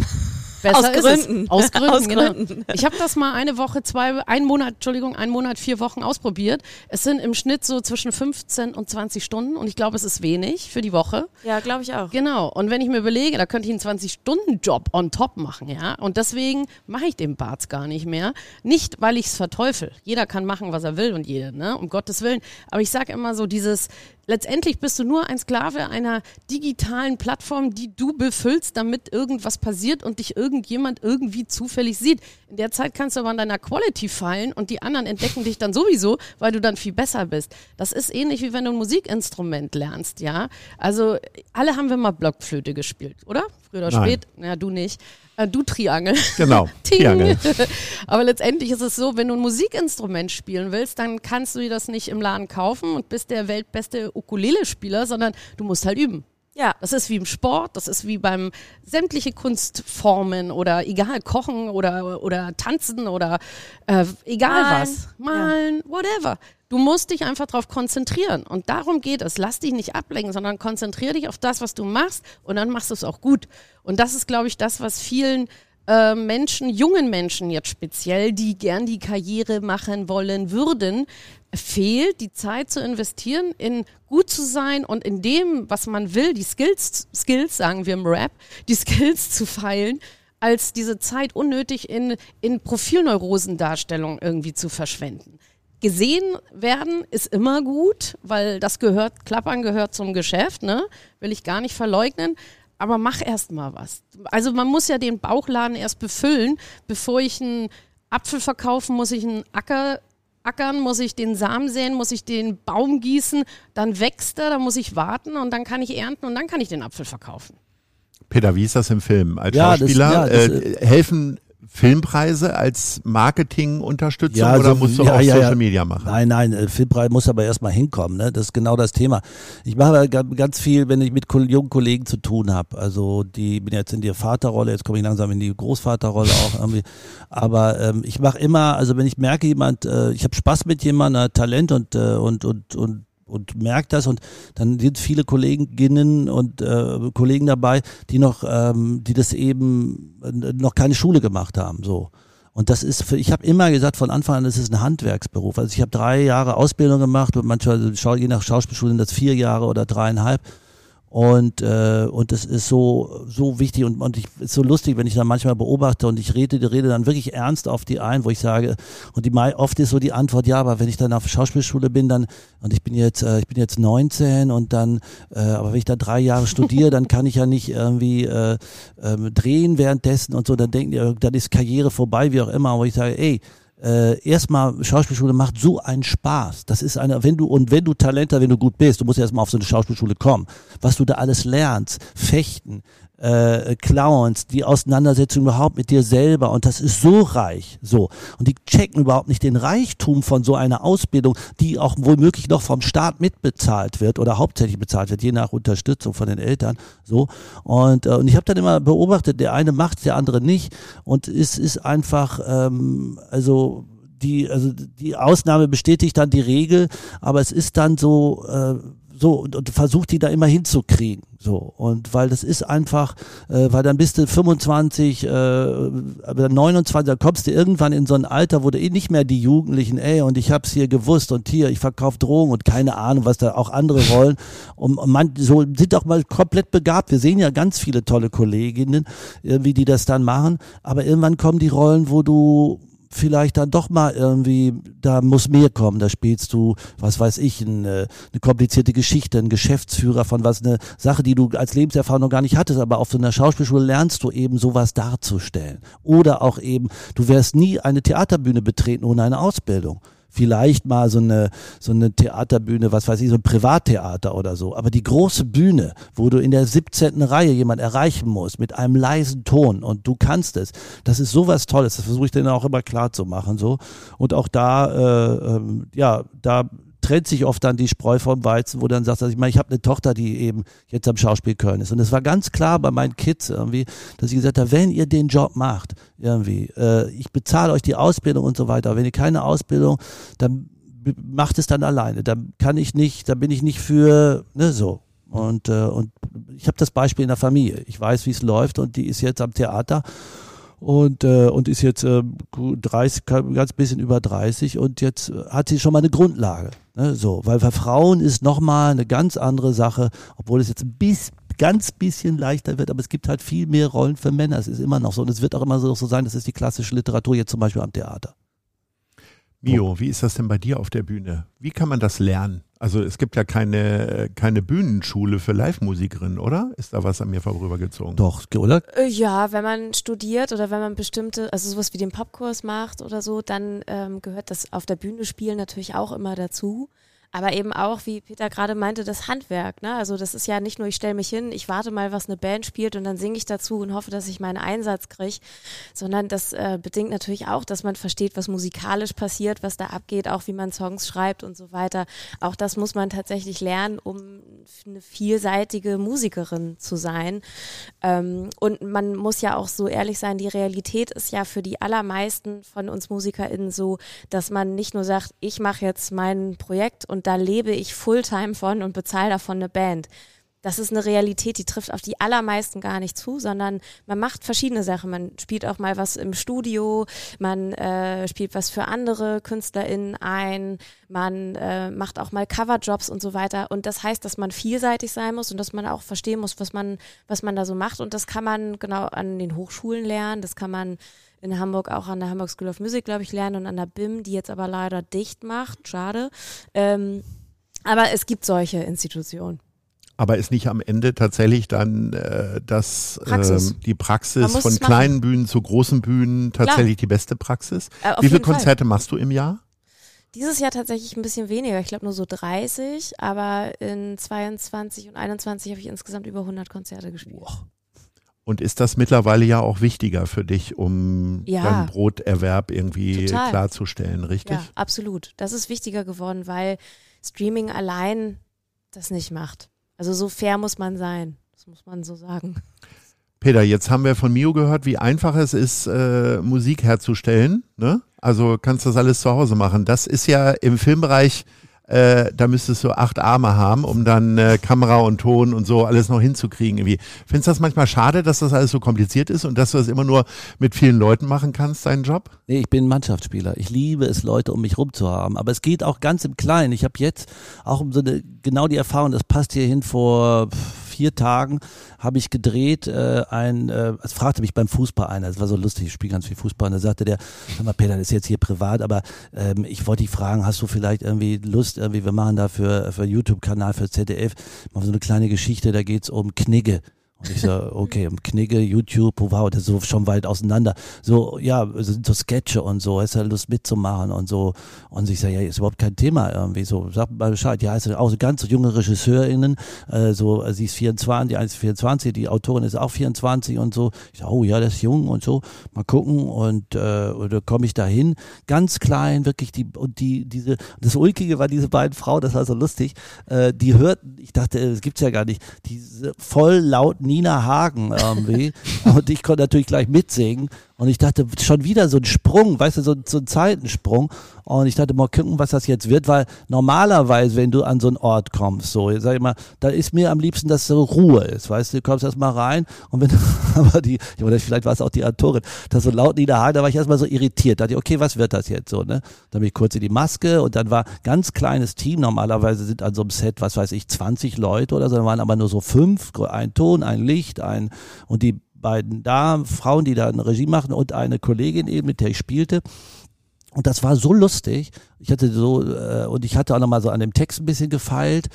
Besser Aus ist Gründen. Aus Gründen, Aus genau. Gründen. Ich habe das mal eine Woche, zwei, einen Monat, Entschuldigung, einen Monat, vier Wochen ausprobiert. Es sind im Schnitt so zwischen 15 und 20 Stunden und ich glaube, es ist wenig für die Woche. Ja, glaube ich auch. Genau. Und wenn ich mir überlege, da könnte ich einen 20-Stunden-Job on top machen, ja. Und deswegen mache ich den Barts gar nicht mehr. Nicht, weil ich es verteufel. Jeder kann machen, was er will und jede, ne? Um Gottes Willen. Aber ich sage immer so, dieses letztendlich bist du nur ein Sklave einer digitalen Plattform, die du befüllst, damit irgendwas passiert und dich irgendjemand irgendwie zufällig sieht. In der Zeit kannst du aber an deiner Quality fallen und die anderen entdecken dich dann sowieso, weil du dann viel besser bist. Das ist ähnlich wie wenn du ein Musikinstrument lernst, ja. Also alle haben wir mal Blockflöte gespielt, oder? Früher oder Nein. spät? Ja, du nicht. Äh, du Triangel. Genau. Triangel. Aber letztendlich ist es so, wenn du ein Musikinstrument spielen willst, dann kannst du dir das nicht im Laden kaufen und bist der weltbeste Ukulele-Spieler, sondern du musst halt üben. Ja. Das ist wie im Sport, das ist wie beim sämtliche Kunstformen oder egal, kochen oder, oder tanzen oder äh, egal Malen. was. Malen, whatever. Du musst dich einfach darauf konzentrieren. Und darum geht es. Lass dich nicht ablenken, sondern konzentriere dich auf das, was du machst und dann machst du es auch gut. Und das ist, glaube ich, das, was vielen äh, Menschen, jungen Menschen jetzt speziell, die gern die Karriere machen wollen würden, fehlt, die Zeit zu investieren, in gut zu sein und in dem, was man will, die Skills, Skills, sagen wir im Rap, die Skills zu feilen, als diese Zeit unnötig in, in Profilneurosendarstellung irgendwie zu verschwenden. Gesehen werden ist immer gut, weil das gehört, Klappern gehört zum Geschäft, ne? Will ich gar nicht verleugnen. Aber mach erst mal was. Also man muss ja den Bauchladen erst befüllen, bevor ich einen Apfel verkaufen, muss ich einen Acker ackern, muss ich den Samen säen, muss ich den Baum gießen, dann wächst er, dann muss ich warten und dann kann ich ernten und dann kann ich den Apfel verkaufen. Peter, wie ist das im Film? Als Ja, das- Schauspieler ja, das, äh, helfen Filmpreise als Marketingunterstützung Ja, oder also, musst du ja, auch ja, Social. Media machen? Nein, nein, äh, Filmpreis muss aber erstmal hinkommen, ne? Das ist genau das Thema. Ich mache ganz viel, wenn ich mit jungen Kollegen zu tun habe. Also die bin jetzt in die Vaterrolle, jetzt komme ich langsam in die Großvaterrolle auch irgendwie. Aber ähm, ich mache immer, also wenn ich merke, jemand, äh, ich habe Spaß mit jemandem, hat Talent und äh, und und und und merkt das und dann sind viele Kolleginnen und äh, Kollegen dabei, die noch, ähm, die das eben äh, noch keine Schule gemacht haben, so. Und das ist für, ich habe immer gesagt von Anfang an, das ist ein Handwerksberuf. Also ich habe drei Jahre Ausbildung gemacht und manchmal, schau- je nach Schauspielschule sind das vier Jahre oder dreieinhalb. Und, äh, und das ist so, so wichtig und, und ich ist so lustig, wenn ich dann manchmal beobachte und ich rede, die rede dann wirklich ernst auf die ein, wo ich sage, und die oft ist so die Antwort, ja, aber wenn ich dann auf Schauspielschule bin, dann, und ich bin jetzt, äh, ich bin jetzt 19 und dann, äh, aber wenn ich da drei Jahre studiere, dann kann ich ja nicht irgendwie äh, ähm, drehen währenddessen und so, dann denken die, äh, dann ist Karriere vorbei, wie auch immer, wo ich sage, ey, äh, erstmal Schauspielschule macht so einen Spaß. Das ist eine, wenn du und wenn du Talent hast, wenn du gut bist, du musst erstmal auf so eine Schauspielschule kommen. Was du da alles lernst, fechten, äh, Clowns, die Auseinandersetzung überhaupt mit dir selber und das ist so reich, so. Und die checken überhaupt nicht den Reichtum von so einer Ausbildung, die auch womöglich noch vom Staat mitbezahlt wird oder hauptsächlich bezahlt wird, je nach Unterstützung von den Eltern, so. Und, äh, und ich habe dann immer beobachtet, der eine macht, der andere nicht und es ist einfach, ähm, also die, also die Ausnahme bestätigt dann die Regel, aber es ist dann so, äh, so und, und versucht die da immer hinzukriegen. So. Und weil das ist einfach, äh, weil dann bist du 25, äh, aber 29, da kommst du irgendwann in so ein Alter, wo du eh nicht mehr die Jugendlichen, ey, und ich hab's hier gewusst und hier, ich verkaufe Drogen und keine Ahnung, was da auch andere wollen. Und, und man so sind auch mal komplett begabt. Wir sehen ja ganz viele tolle Kolleginnen, äh, wie die das dann machen, aber irgendwann kommen die Rollen, wo du vielleicht dann doch mal irgendwie, da muss mehr kommen, da spielst du, was weiß ich, eine, eine komplizierte Geschichte, ein Geschäftsführer von was, eine Sache, die du als Lebenserfahrung noch gar nicht hattest, aber auf so einer Schauspielschule lernst du eben sowas darzustellen. Oder auch eben, du wirst nie eine Theaterbühne betreten ohne eine Ausbildung. Vielleicht mal so eine, so eine Theaterbühne, was weiß ich, so ein Privattheater oder so. Aber die große Bühne, wo du in der 17. Reihe jemand erreichen musst, mit einem leisen Ton und du kannst es, das ist sowas Tolles. Das versuche ich denen auch immer klar zu machen, so. Und auch da, äh, ähm, ja, da trennt sich oft dann die Spreu vom Weizen, wo dann sagst, also ich meine, ich habe eine Tochter, die eben jetzt am Schauspiel Köln ist. Und es war ganz klar bei meinen Kids irgendwie, dass ich gesagt habe, wenn ihr den Job macht, irgendwie, äh, ich bezahle euch die Ausbildung und so weiter. Wenn ihr keine Ausbildung, dann macht es dann alleine. Da kann ich nicht, da bin ich nicht für, ne, so. Und, äh, und ich habe das Beispiel in der Familie. Ich weiß, wie es läuft und die ist jetzt am Theater und, äh, und ist jetzt äh, 30, ganz bisschen über 30 und jetzt äh, hat sie schon mal eine Grundlage. Ne, so, weil für Frauen ist nochmal eine ganz andere Sache, obwohl es jetzt ein bisschen ganz bisschen leichter wird, aber es gibt halt viel mehr Rollen für Männer. Es ist immer noch so und es wird auch immer so sein, das ist die klassische Literatur jetzt zum Beispiel am Theater. Mio, wie ist das denn bei dir auf der Bühne? Wie kann man das lernen? Also es gibt ja keine, keine Bühnenschule für Live-Musikerinnen, oder? Ist da was an mir vorübergezogen? Doch, oder? Äh, Ja, wenn man studiert oder wenn man bestimmte, also sowas wie den Popkurs macht oder so, dann ähm, gehört das auf der Bühne spielen natürlich auch immer dazu. Aber eben auch, wie Peter gerade meinte, das Handwerk. Ne? Also das ist ja nicht nur, ich stelle mich hin, ich warte mal, was eine Band spielt und dann singe ich dazu und hoffe, dass ich meinen Einsatz kriege, sondern das äh, bedingt natürlich auch, dass man versteht, was musikalisch passiert, was da abgeht, auch wie man Songs schreibt und so weiter. Auch das muss man tatsächlich lernen, um eine vielseitige Musikerin zu sein. Ähm, und man muss ja auch so ehrlich sein, die Realität ist ja für die allermeisten von uns MusikerInnen so, dass man nicht nur sagt, ich mache jetzt mein Projekt und da lebe ich Fulltime von und bezahle davon eine Band. Das ist eine Realität, die trifft auf die allermeisten gar nicht zu, sondern man macht verschiedene Sachen. Man spielt auch mal was im Studio, man äh, spielt was für andere KünstlerInnen ein, man äh, macht auch mal Coverjobs und so weiter. Und das heißt, dass man vielseitig sein muss und dass man auch verstehen muss, was man, was man da so macht. Und das kann man genau an den Hochschulen lernen, das kann man in Hamburg auch an der Hamburg School of Music, glaube ich, lernen und an der BIM, die jetzt aber leider dicht macht. Schade. Ähm, aber es gibt solche Institutionen. Aber ist nicht am Ende tatsächlich dann äh, das Praxis. Ähm, die Praxis von kleinen Bühnen zu großen Bühnen tatsächlich die beste Praxis? Äh, Wie viele jeden Fall. Konzerte machst du im Jahr? Dieses Jahr tatsächlich ein bisschen weniger, ich glaube nur so 30, aber in 22 und 21 habe ich insgesamt über 100 Konzerte gespielt. Und ist das mittlerweile ja auch wichtiger für dich, um Ja. deinen Broterwerb irgendwie Total. klarzustellen, richtig? Ja, absolut. Das ist wichtiger geworden, weil Streaming allein das nicht macht. Also so fair muss man sein. Das muss man so sagen. Peter, jetzt haben wir von Mio gehört, wie einfach es ist, äh, Musik herzustellen. Ne? Also kannst das alles zu Hause machen. Das ist ja im Filmbereich, äh, da müsstest du acht Arme haben, um dann äh, Kamera und Ton und so alles noch hinzukriegen. Irgendwie. Findest du das manchmal schade, dass das alles so kompliziert ist und dass du das immer nur mit vielen Leuten machen kannst, deinen Job? Nee, ich bin Mannschaftsspieler. Ich liebe es, Leute um mich rum zu haben. Aber es geht auch ganz im Kleinen. Ich habe jetzt auch um so eine, genau die Erfahrung, das passt hier hin vor vier Tagen, habe ich gedreht, äh, ein, äh, es fragte mich beim Fußball einer, es war so lustig, ich spiele ganz viel Fußball, und da sagte der, sag mal, Peter, das ist jetzt hier privat, aber ähm, ich wollte dich fragen, hast du vielleicht irgendwie Lust, irgendwie, wir machen da für, für YouTube-Kanal, für ZDF, machen so eine kleine Geschichte, da geht's um Knigge. Und ich so, okay, Knigge, YouTube, wow, das ist so schon weit auseinander. So, ja, so Sketche und so, hast du Lust mitzumachen und so. Und ich sage, ja, ist überhaupt kein Thema irgendwie. So, sag mal Bescheid. Ja, ist auch so ganz junge RegisseurInnen, äh, so, äh, sie ist 24, die eine ist 24, die Autorin ist auch 24 und so. Ich sage, oh ja, das ist jung und so. Mal gucken und äh, oder komme ich da hin. Ganz klein, wirklich die, und die, diese, das Ulkige war diese beiden Frauen, das war so lustig, äh, die hörten, ich dachte, das gibt's ja gar nicht, diese voll laut Nina Hagen irgendwie. und ich konnte natürlich gleich mitsingen. Und ich dachte, schon wieder so ein Sprung, weißt du, so, so ein Zeitensprung. Und ich dachte, mal gucken, was das jetzt wird, weil normalerweise, wenn du an so einen Ort kommst, so, sag ich mal, da ist mir am liebsten, dass so Ruhe ist, weißt du, du kommst erst mal rein und wenn, aber die, meine, vielleicht war es auch die Autorin, das so laut niederhagen, da war ich erstmal so irritiert, da dachte ich, okay, was wird das jetzt so, ne? Dann bin ich kurz in die Maske und dann war ganz kleines Team, normalerweise sind an so einem Set, was weiß ich, 20 Leute oder so, dann waren aber nur so fünf, ein Ton, ein Licht, ein, und die beiden Damen, Frauen, die da eine Regie machen und eine Kollegin eben, mit der ich spielte. Und das war so lustig. Ich hatte so, äh, und ich hatte auch nochmal so an dem Text ein bisschen gefeilt.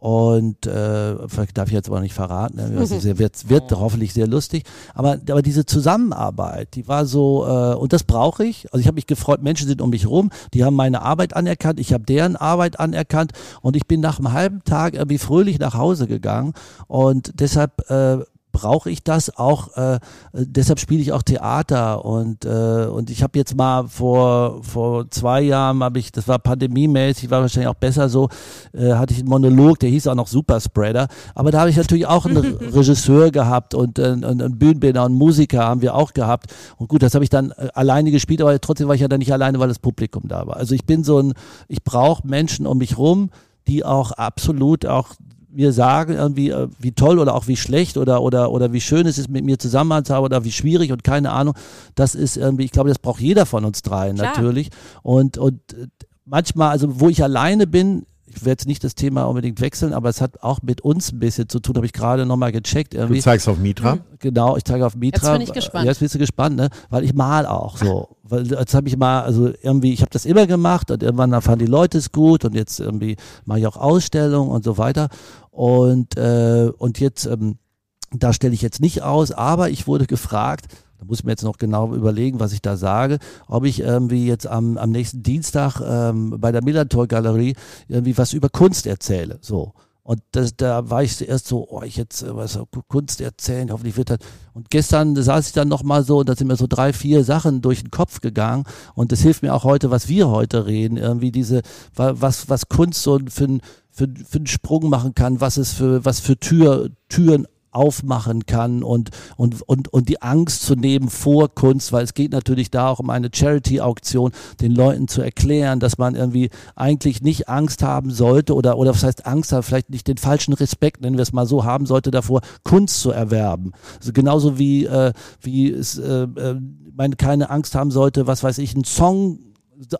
Und äh, vielleicht darf ich jetzt aber nicht verraten, ne? Sehr- wird, wird hoffentlich sehr lustig. Aber, aber diese Zusammenarbeit, die war so, äh, und das brauche ich. Also ich habe mich gefreut, Menschen sind um mich rum, die haben meine Arbeit anerkannt, ich habe deren Arbeit anerkannt und ich bin nach einem halben Tag irgendwie fröhlich nach Hause gegangen. Und deshalb äh, brauche ich das auch, äh, deshalb spiele ich auch Theater. Und äh, und ich habe jetzt mal vor vor zwei Jahren habe ich, das war pandemiemäßig, war wahrscheinlich auch besser so, äh, hatte ich einen Monolog, der hieß auch noch Superspreader, aber da habe ich natürlich auch einen Regisseur gehabt und, äh, und einen Bühnenbildner und Musiker haben wir auch gehabt. Und gut, das habe ich dann äh, alleine gespielt, aber trotzdem war ich ja dann nicht alleine, weil das Publikum da war. Also ich bin so ein, ich brauche Menschen um mich rum, die auch absolut auch mir sagen, irgendwie, äh, wie toll oder auch wie schlecht oder, oder, oder wie schön es ist, mit mir zusammen zu haben oder wie schwierig und keine Ahnung. Das ist irgendwie, ich glaube, das braucht jeder von uns dreien Klar. natürlich. Und, und äh, manchmal, also wo ich alleine bin, ich werde jetzt nicht das Thema unbedingt wechseln, aber es hat auch mit uns ein bisschen zu tun, habe ich gerade nochmal gecheckt. Irgendwie. Du zeigst auf Mitra? Genau, ich zeige auf Mitra. Jetzt bin ich gespannt. Jetzt bist du gespannt, ne? Weil ich mal auch so. Weil jetzt habe ich mal, also irgendwie, ich habe das immer gemacht und irgendwann fanden die Leute es gut und jetzt irgendwie mache ich auch Ausstellungen und so weiter. Und, äh, und jetzt, ähm, da stelle ich jetzt nicht aus, aber ich wurde gefragt, da muss ich mir jetzt noch genau überlegen, was ich da sage, ob ich irgendwie jetzt am, am nächsten Dienstag ähm, bei der Millantor Galerie irgendwie was über Kunst erzähle. So. Und das, da war ich zuerst so, oh, ich jetzt äh, was Kunst erzählen, hoffentlich wird das. Und gestern saß ich dann nochmal so und da sind mir so drei, vier Sachen durch den Kopf gegangen. Und das hilft mir auch heute, was wir heute reden, irgendwie diese, was, was Kunst so für, für, für einen Sprung machen kann, was es für, was für Tür, Türen aufmachen kann und, und, und, und die Angst zu nehmen vor Kunst, weil es geht natürlich da auch um eine Charity-Auktion, den Leuten zu erklären, dass man irgendwie eigentlich nicht Angst haben sollte oder, oder was heißt Angst haben, vielleicht nicht den falschen Respekt, nennen wir es mal so, haben sollte davor, Kunst zu erwerben. Also genauso wie, äh, wie es, äh, äh man keine Angst haben sollte, was weiß ich, einen Song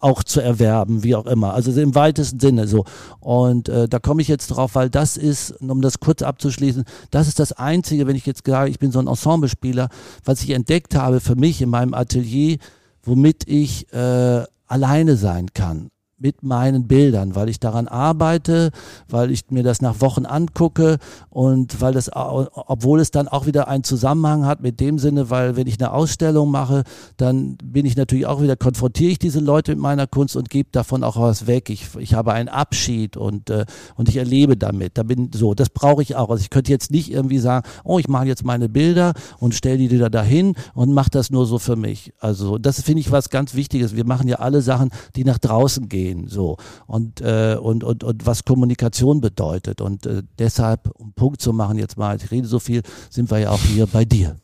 auch zu erwerben, wie auch immer. Also im weitesten Sinne so. Und äh, da komme ich jetzt drauf, weil das ist, um das kurz abzuschließen, das ist das Einzige, wenn ich jetzt sage, ich bin so ein Ensemblespieler, was ich entdeckt habe für mich in meinem Atelier, womit ich äh, alleine sein kann mit meinen Bildern, weil ich daran arbeite, weil ich mir das nach Wochen angucke und weil das, obwohl es dann auch wieder einen Zusammenhang hat mit dem Sinne, weil wenn ich eine Ausstellung mache, dann bin ich natürlich auch wieder, konfrontiere ich diese Leute mit meiner Kunst und gebe davon auch was weg. Ich, ich habe einen Abschied und, äh, und ich erlebe damit. Da bin so, das brauche ich auch. Also ich könnte jetzt nicht irgendwie sagen, oh, ich mache jetzt meine Bilder und stelle die da dahin und mache das nur so für mich. Also das finde ich was ganz Wichtiges. Wir machen ja alle Sachen, die nach draußen gehen gehen, so und äh, und, und und was Kommunikation bedeutet und äh, deshalb um Punkt zu machen jetzt mal, ich rede so viel, sind wir ja auch hier bei dir.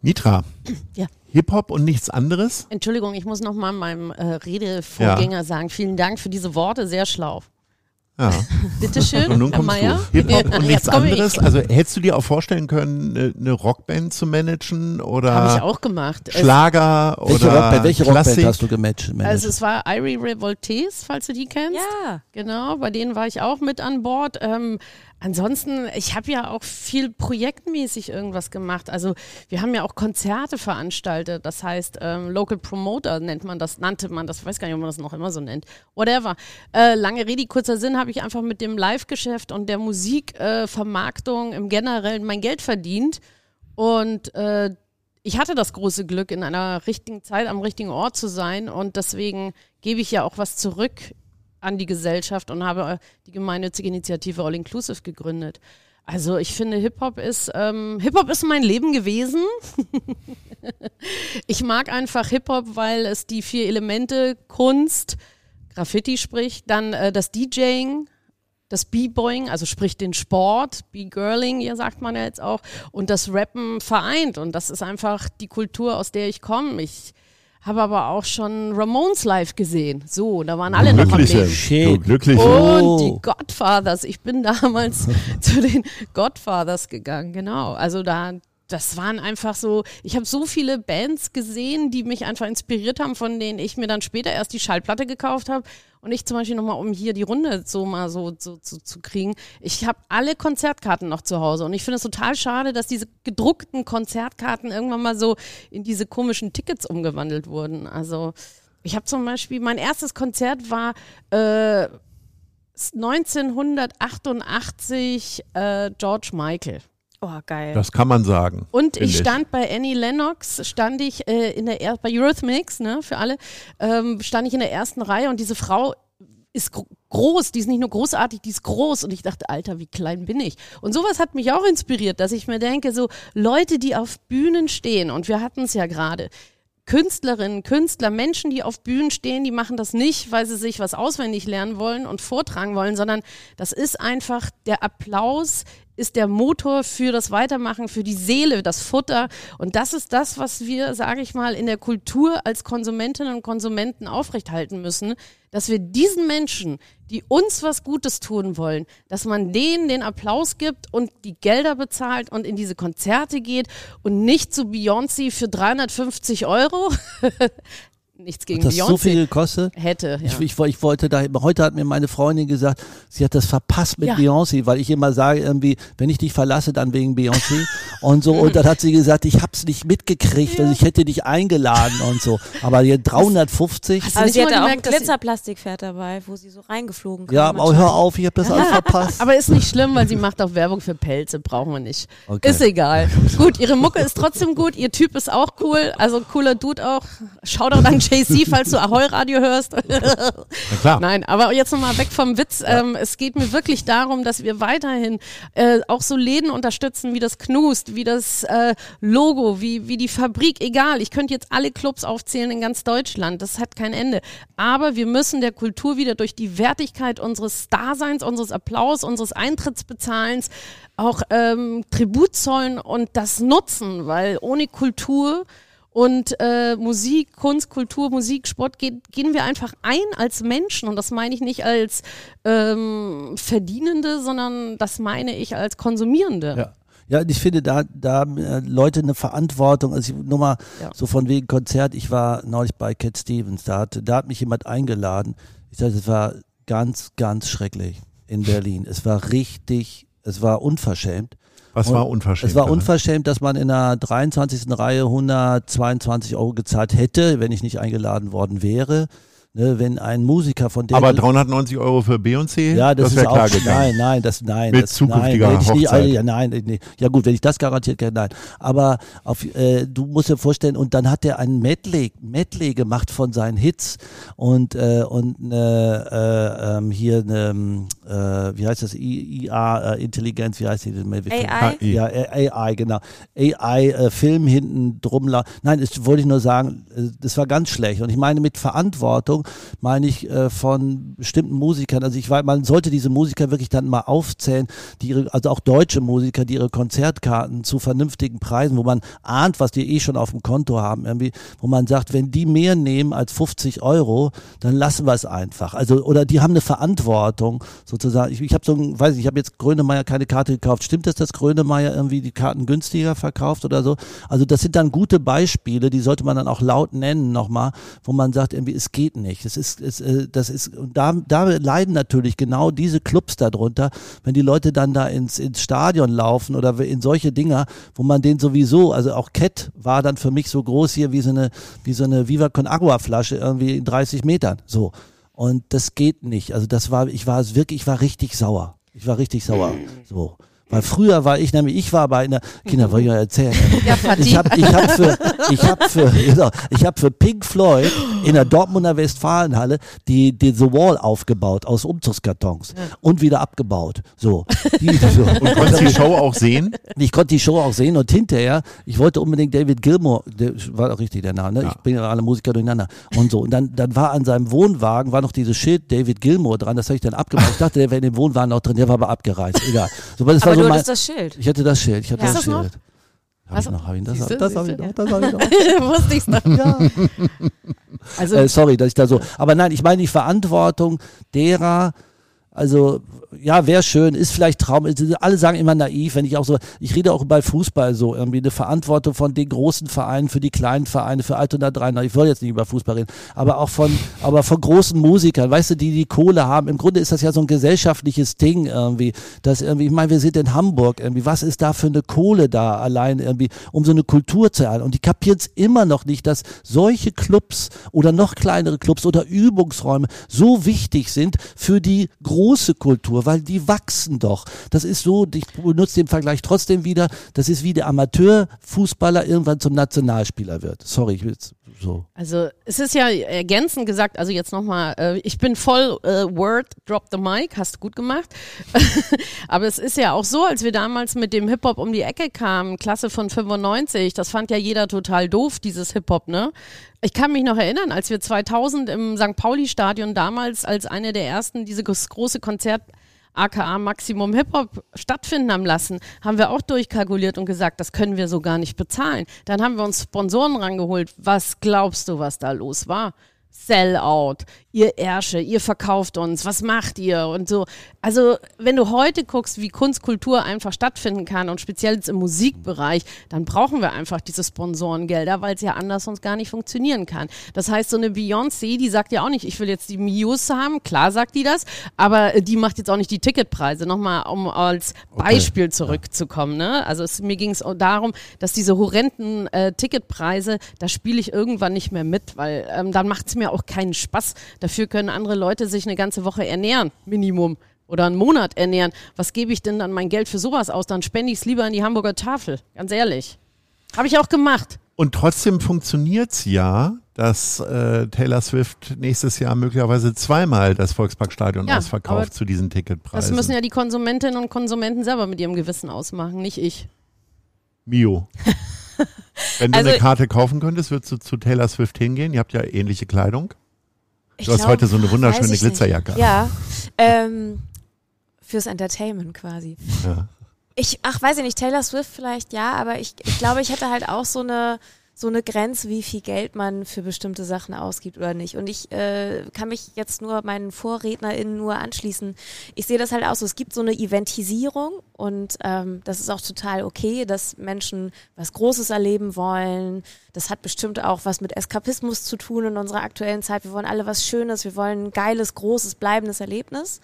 Mitra. Ja. Hip-Hop und nichts anderes? Entschuldigung, ich muss nochmal meinem äh, Redevorgänger ja. sagen, vielen Dank für diese Worte, sehr schlau. Ja. Bitteschön, und nun kommst Herr du. Hip-Hop und nichts anderes. Also hättest du dir auch vorstellen können, eine, Rockband zu managen oder Habe ich auch gemacht. Schlager welche oder Rockband, welche Klassik? Rockband hast du gematcht? Also es war Irie Revoltés, falls du die kennst. Ja. Genau, bei denen war ich auch mit an Bord. Ähm, Ansonsten, ich habe ja auch viel projektmäßig irgendwas gemacht. Also wir haben ja auch Konzerte veranstaltet. Das heißt, ähm, Local Promoter nennt man das, nannte man das, weiß gar nicht, ob man das noch immer so nennt. Whatever. Äh, lange Rede, kurzer Sinn, habe ich einfach mit dem Live-Geschäft und der Musikvermarktung äh, im Generellen mein Geld verdient. Und äh, ich hatte das große Glück, in einer richtigen Zeit am richtigen Ort zu sein. Und deswegen gebe ich ja auch was zurück an die Gesellschaft und habe äh, die gemeinnützige Initiative All Inclusive gegründet. Also ich finde, Hip-Hop ist, ähm, Hip-Hop ist mein Leben gewesen. ich mag einfach Hip-Hop, weil es die vier Elemente Kunst, Graffiti spricht, dann äh, das DJing, das B-Boying, also sprich den Sport, B-Girling, hier sagt man ja jetzt auch, und das Rappen vereint. Und das ist einfach die Kultur, aus der ich komme. Ich habe aber auch schon Ramones live gesehen. So, da waren alle noch am Leben. Glückliche. Und die Godfathers. Ich bin damals zu den Godfathers gegangen, genau. Also da, das waren einfach so, ich habe so viele Bands gesehen, die mich einfach inspiriert haben, von denen ich mir dann später erst die Schallplatte gekauft habe und ich zum Beispiel nochmal, um hier die Runde so mal so, so, so zu kriegen, ich habe alle Konzertkarten noch zu Hause und ich finde es total schade, dass diese gedruckten Konzertkarten irgendwann mal so in diese komischen Tickets umgewandelt wurden. Also ich habe zum Beispiel, mein erstes Konzert war äh, 1988 äh, George Michael. Oh, geil. Das kann man sagen. Und ich stand ich. bei Annie Lennox, stand ich äh, in der er bei Eurythmics, ne, für alle, ähm, stand ich in der ersten Reihe und diese Frau ist gro groß, die ist nicht nur großartig, die ist groß und ich dachte, Alter, wie klein bin ich? Und sowas hat mich auch inspiriert, dass ich mir denke, so Leute, die auf Bühnen stehen und wir hatten es ja gerade, Künstlerinnen, Künstler, Menschen, die auf Bühnen stehen, die machen das nicht, weil sie sich was auswendig lernen wollen und vortragen wollen, sondern das ist einfach der Applaus ist der Motor für das Weitermachen, für die Seele, das Futter. Und das ist das, was wir, sage ich mal, in der Kultur als Konsumentinnen und Konsumenten aufrechthalten müssen, dass wir diesen Menschen, die uns was Gutes tun wollen, dass man denen den Applaus gibt und die Gelder bezahlt und in diese Konzerte geht und nicht zu Beyoncé für 350 Euro. nichts gegen Hat das Beyoncé. so viel gekostet? Hätte, ja. Ich, ich, ich wollte da, heute hat mir meine Freundin gesagt, sie hat das verpasst mit Ja. Beyoncé, weil ich immer sage irgendwie, wenn ich dich verlasse, dann wegen Beyoncé und so. Und dann hat sie gesagt, ich hab's nicht mitgekriegt, also ich hätte dich eingeladen und so. Aber hier 350. Hast du Aber nicht sie mal hatte auch ein Glitterplastikpferd dabei, wo sie so reingeflogen kam. Ja, aber hör auf, ich habe das alles verpasst. Aber ist nicht schlimm, weil sie macht auch Werbung für Pelze, brauchen wir nicht. Okay. Ist egal. Gut, ihre Mucke ist trotzdem gut, ihr Typ ist auch cool, also cooler Dude auch. Shoutout an JC, falls du Ahoi Radio hörst. Na klar. Nein, aber jetzt nochmal weg vom Witz. Ähm, es geht mir wirklich darum, dass wir weiterhin äh, auch so Läden unterstützen, wie das Knust, wie das äh, Logo, wie, wie die Fabrik, egal. Ich könnte jetzt alle Clubs aufzählen in ganz Deutschland. Das hat kein Ende. Aber wir müssen der Kultur wieder durch die Wertigkeit unseres Daseins, unseres Applaus, unseres Eintrittsbezahlens auch ähm, Tribut zollen und das nutzen, weil ohne Kultur und äh, Musik, Kunst, Kultur, Musik, Sport geht, gehen wir einfach ein als Menschen und das meine ich nicht als ähm, Verdienende, sondern das meine ich als Konsumierende. Ja. Ja, ich finde, da, da haben äh, Leute eine Verantwortung. Also ich, nur mal Ja. so von wegen Konzert. Ich war neulich bei Cat Stevens. Da hat, da hat mich jemand eingeladen. Ich sage, es war ganz, ganz schrecklich in Berlin. Es war richtig, es war unverschämt. Was Und war unverschämt? Es war unverschämt, dass man in der 23. Reihe 122 Euro gezahlt hätte, wenn ich nicht eingeladen worden wäre. Ne, wenn ein Musiker von der Aber 390 Euro für Beyoncé? ja, das, das ist wäre auch, klar gegangen. nein, nein, das, nein. Mit das, zukünftiger nein, nie, Hochzeit. ja, nein, nee. ja gut, wenn ich das garantiert kenne, nein. Aber auf, äh, du musst dir vorstellen, und dann hat er ein Medley, Medley gemacht von seinen Hits und, äh, und äh, ähm, hier eine, äh, wie heißt das, I- IA, äh, Intelligenz, wie heißt die denn? AI? Ja, äh, AI, genau. AI-Film hinten drum. la- Nein, das wollte ich nur sagen, äh, das war ganz schlecht. Und ich meine mit Verantwortung, meine ich äh, von bestimmten Musikern. Also ich weiß, man sollte diese Musiker wirklich dann mal aufzählen, die ihre, also auch deutsche Musiker, die ihre Konzertkarten zu vernünftigen Preisen, wo man ahnt, was die eh schon auf dem Konto haben, irgendwie, wo man sagt, wenn die mehr nehmen als 50 Euro, dann lassen wir es einfach. Also, oder die haben eine Verantwortung, sozusagen. Ich, ich habe so ein, weiß nicht, ich habe jetzt Grönemeyer keine Karte gekauft. Stimmt es, dass Grönemeyer irgendwie die Karten günstiger verkauft oder so? Also das sind dann gute Beispiele, die sollte man dann auch laut nennen nochmal, wo man sagt, irgendwie, es geht nicht. Es ist, es, äh, das ist, und da, da leiden natürlich genau diese Clubs darunter, wenn die Leute dann da ins, ins Stadion laufen oder in solche Dinger, wo man den sowieso, also auch Cat war dann für mich so groß hier wie so eine, wie so eine Viva Con Agua Flasche irgendwie in 30 Metern. So. Und das geht nicht. Also das war, ich war es wirklich, ich war richtig sauer. Ich war richtig sauer. So. Weil früher war ich nämlich, ich war bei einer, Kinder, wollte ich euch erzählen. Ja. Ich habe ich hab für, ich hab für, genau, ich hab für Pink Floyd in der Dortmunder Westfalenhalle die, die The Wall aufgebaut aus Umzugskartons und wieder abgebaut. So. Die, so. Und konntest die Show auch sehen? Ich konnte die Show auch sehen und hinterher, ich wollte unbedingt David Gilmour, der war doch richtig der Name, ne? Ja. ich bringe ja alle Musiker durcheinander und so. Und dann, dann war an seinem Wohnwagen, war noch dieses Schild David Gilmour dran, das habe ich dann abgemacht. Ich dachte, der wäre in dem Wohnwagen noch drin, der war aber abgereist, egal. So, das Aber war du mein, hattest das Schild. ich hatte das Schild, ich hatte Ja. das das? Schild. Hab Also, ich noch, hab ich das, das hab ich noch, das hab ich noch. Wusste ich's noch. Ja. Also, Äh, sorry, dass ich da so. Aber nein, ich meine die Verantwortung derer, also ja, wäre schön, ist vielleicht Traum. Alle sagen immer naiv, wenn ich auch so, ich rede auch bei Fußball so, irgendwie eine Verantwortung von den großen Vereinen für die kleinen Vereine, für Altona 3. Ich wollte jetzt nicht über Fußball reden, aber auch von, aber von großen Musikern, weißt du, die die Kohle haben. Im Grunde ist das ja so ein gesellschaftliches Ding irgendwie, dass irgendwie, ich meine, wir sind in Hamburg irgendwie, was ist da für eine Kohle da allein irgendwie, um so eine Kultur zu erhalten? Und die kapieren es immer noch nicht, dass solche Clubs oder noch kleinere Clubs oder Übungsräume so wichtig sind für die große Kultur, weil die wachsen doch. Das ist so, ich benutze den Vergleich trotzdem wieder, das ist wie der Amateurfußballer irgendwann zum Nationalspieler wird. Sorry, ich will so. Also es ist ja ergänzend gesagt, also jetzt nochmal, äh, ich bin voll äh, Word, drop the mic, hast du gut gemacht. Aber es ist ja auch so, als wir damals mit dem Hip-Hop um die Ecke kamen, Klasse von 95, das fand ja jeder total doof, dieses Hip-Hop, ne? Ich kann mich noch erinnern, als wir 2000 im St. Pauli-Stadion damals als eine der ersten diese große Konzert aka Maximum Hip-Hop stattfinden haben lassen, haben wir auch durchkalkuliert und gesagt, das können wir so gar nicht bezahlen. Dann haben wir uns Sponsoren rangeholt. Was glaubst du, was da los war? Sellout, ihr Ärsche, ihr verkauft uns, was macht ihr und so. Also wenn du heute guckst, wie Kunstkultur einfach stattfinden kann und speziell jetzt im Musikbereich, dann brauchen wir einfach diese Sponsorengelder, weil es ja anders sonst gar nicht funktionieren kann. Das heißt, so eine Beyoncé, die sagt ja auch nicht, ich will jetzt die Muse haben, klar sagt die das, aber die macht jetzt auch nicht die Ticketpreise. Nochmal, um als Beispiel okay. zurückzukommen. Ne? Also es, mir ging es darum, dass diese horrenden äh, Ticketpreise, da spiele ich irgendwann nicht mehr mit, weil ähm, dann macht es mir auch keinen Spaß. Dafür können andere Leute sich eine ganze Woche ernähren, Minimum. Oder einen Monat ernähren. Was gebe ich denn dann mein Geld für sowas aus? Dann spende ich es lieber in die Hamburger Tafel. Ganz ehrlich. Habe ich auch gemacht. Und trotzdem funktioniert es ja, dass äh, Taylor Swift nächstes Jahr möglicherweise zweimal das Volksparkstadion ja, ausverkauft zu diesen Ticketpreisen. Das müssen ja die Konsumentinnen und Konsumenten selber mit ihrem Gewissen ausmachen, nicht ich. Mio. Wenn du also, eine Karte kaufen könntest, würdest du zu Taylor Swift hingehen? Ihr habt ja ähnliche Kleidung. Du hast glaub, heute so eine wunderschöne Glitzerjacke. Nicht. Ja, ähm, fürs Entertainment quasi. Ja. Ich, ach, weiß ich nicht, Taylor Swift vielleicht ja, aber ich, ich glaube, ich hätte halt auch so eine, so eine Grenze, wie viel Geld man für bestimmte Sachen ausgibt oder nicht. Und ich äh, kann mich jetzt nur meinen VorrednerInnen nur anschließen. Ich sehe das halt auch so. Es gibt so eine Eventisierung und ähm, das ist auch total okay, dass Menschen was Großes erleben wollen. Das hat bestimmt auch was mit Eskapismus zu tun in unserer aktuellen Zeit. Wir wollen alle was Schönes, wir wollen ein geiles, großes, bleibendes Erlebnis.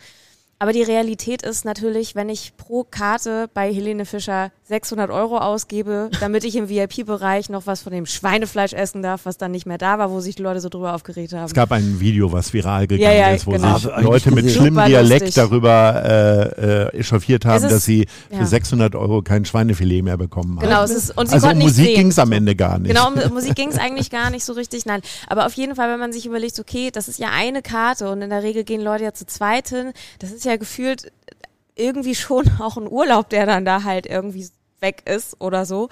Aber die Realität ist natürlich, wenn ich pro Karte bei Helene Fischer 600 Euro ausgebe, damit ich im VIP-Bereich noch was von dem Schweinefleisch essen darf, was dann nicht mehr da war, wo sich die Leute so drüber aufgeregt haben. Es gab ein Video, was viral gegangen ja, ja, ist, wo genau. sich Leute mit schlimmem Dialekt darüber äh, äh, echauffiert haben, ist, dass sie ja. für 600 Euro kein Schweinefilet mehr bekommen genau, haben. Es ist, und sie also um Musik ging es am Ende gar nicht. Genau, um Musik ging es eigentlich gar nicht so richtig, nein. Aber auf jeden Fall, wenn man sich überlegt, okay, das ist ja eine Karte und in der Regel gehen Leute ja zu zweit hin, das ist ja gefühlt irgendwie schon auch ein Urlaub, der dann da halt irgendwie weg ist oder so.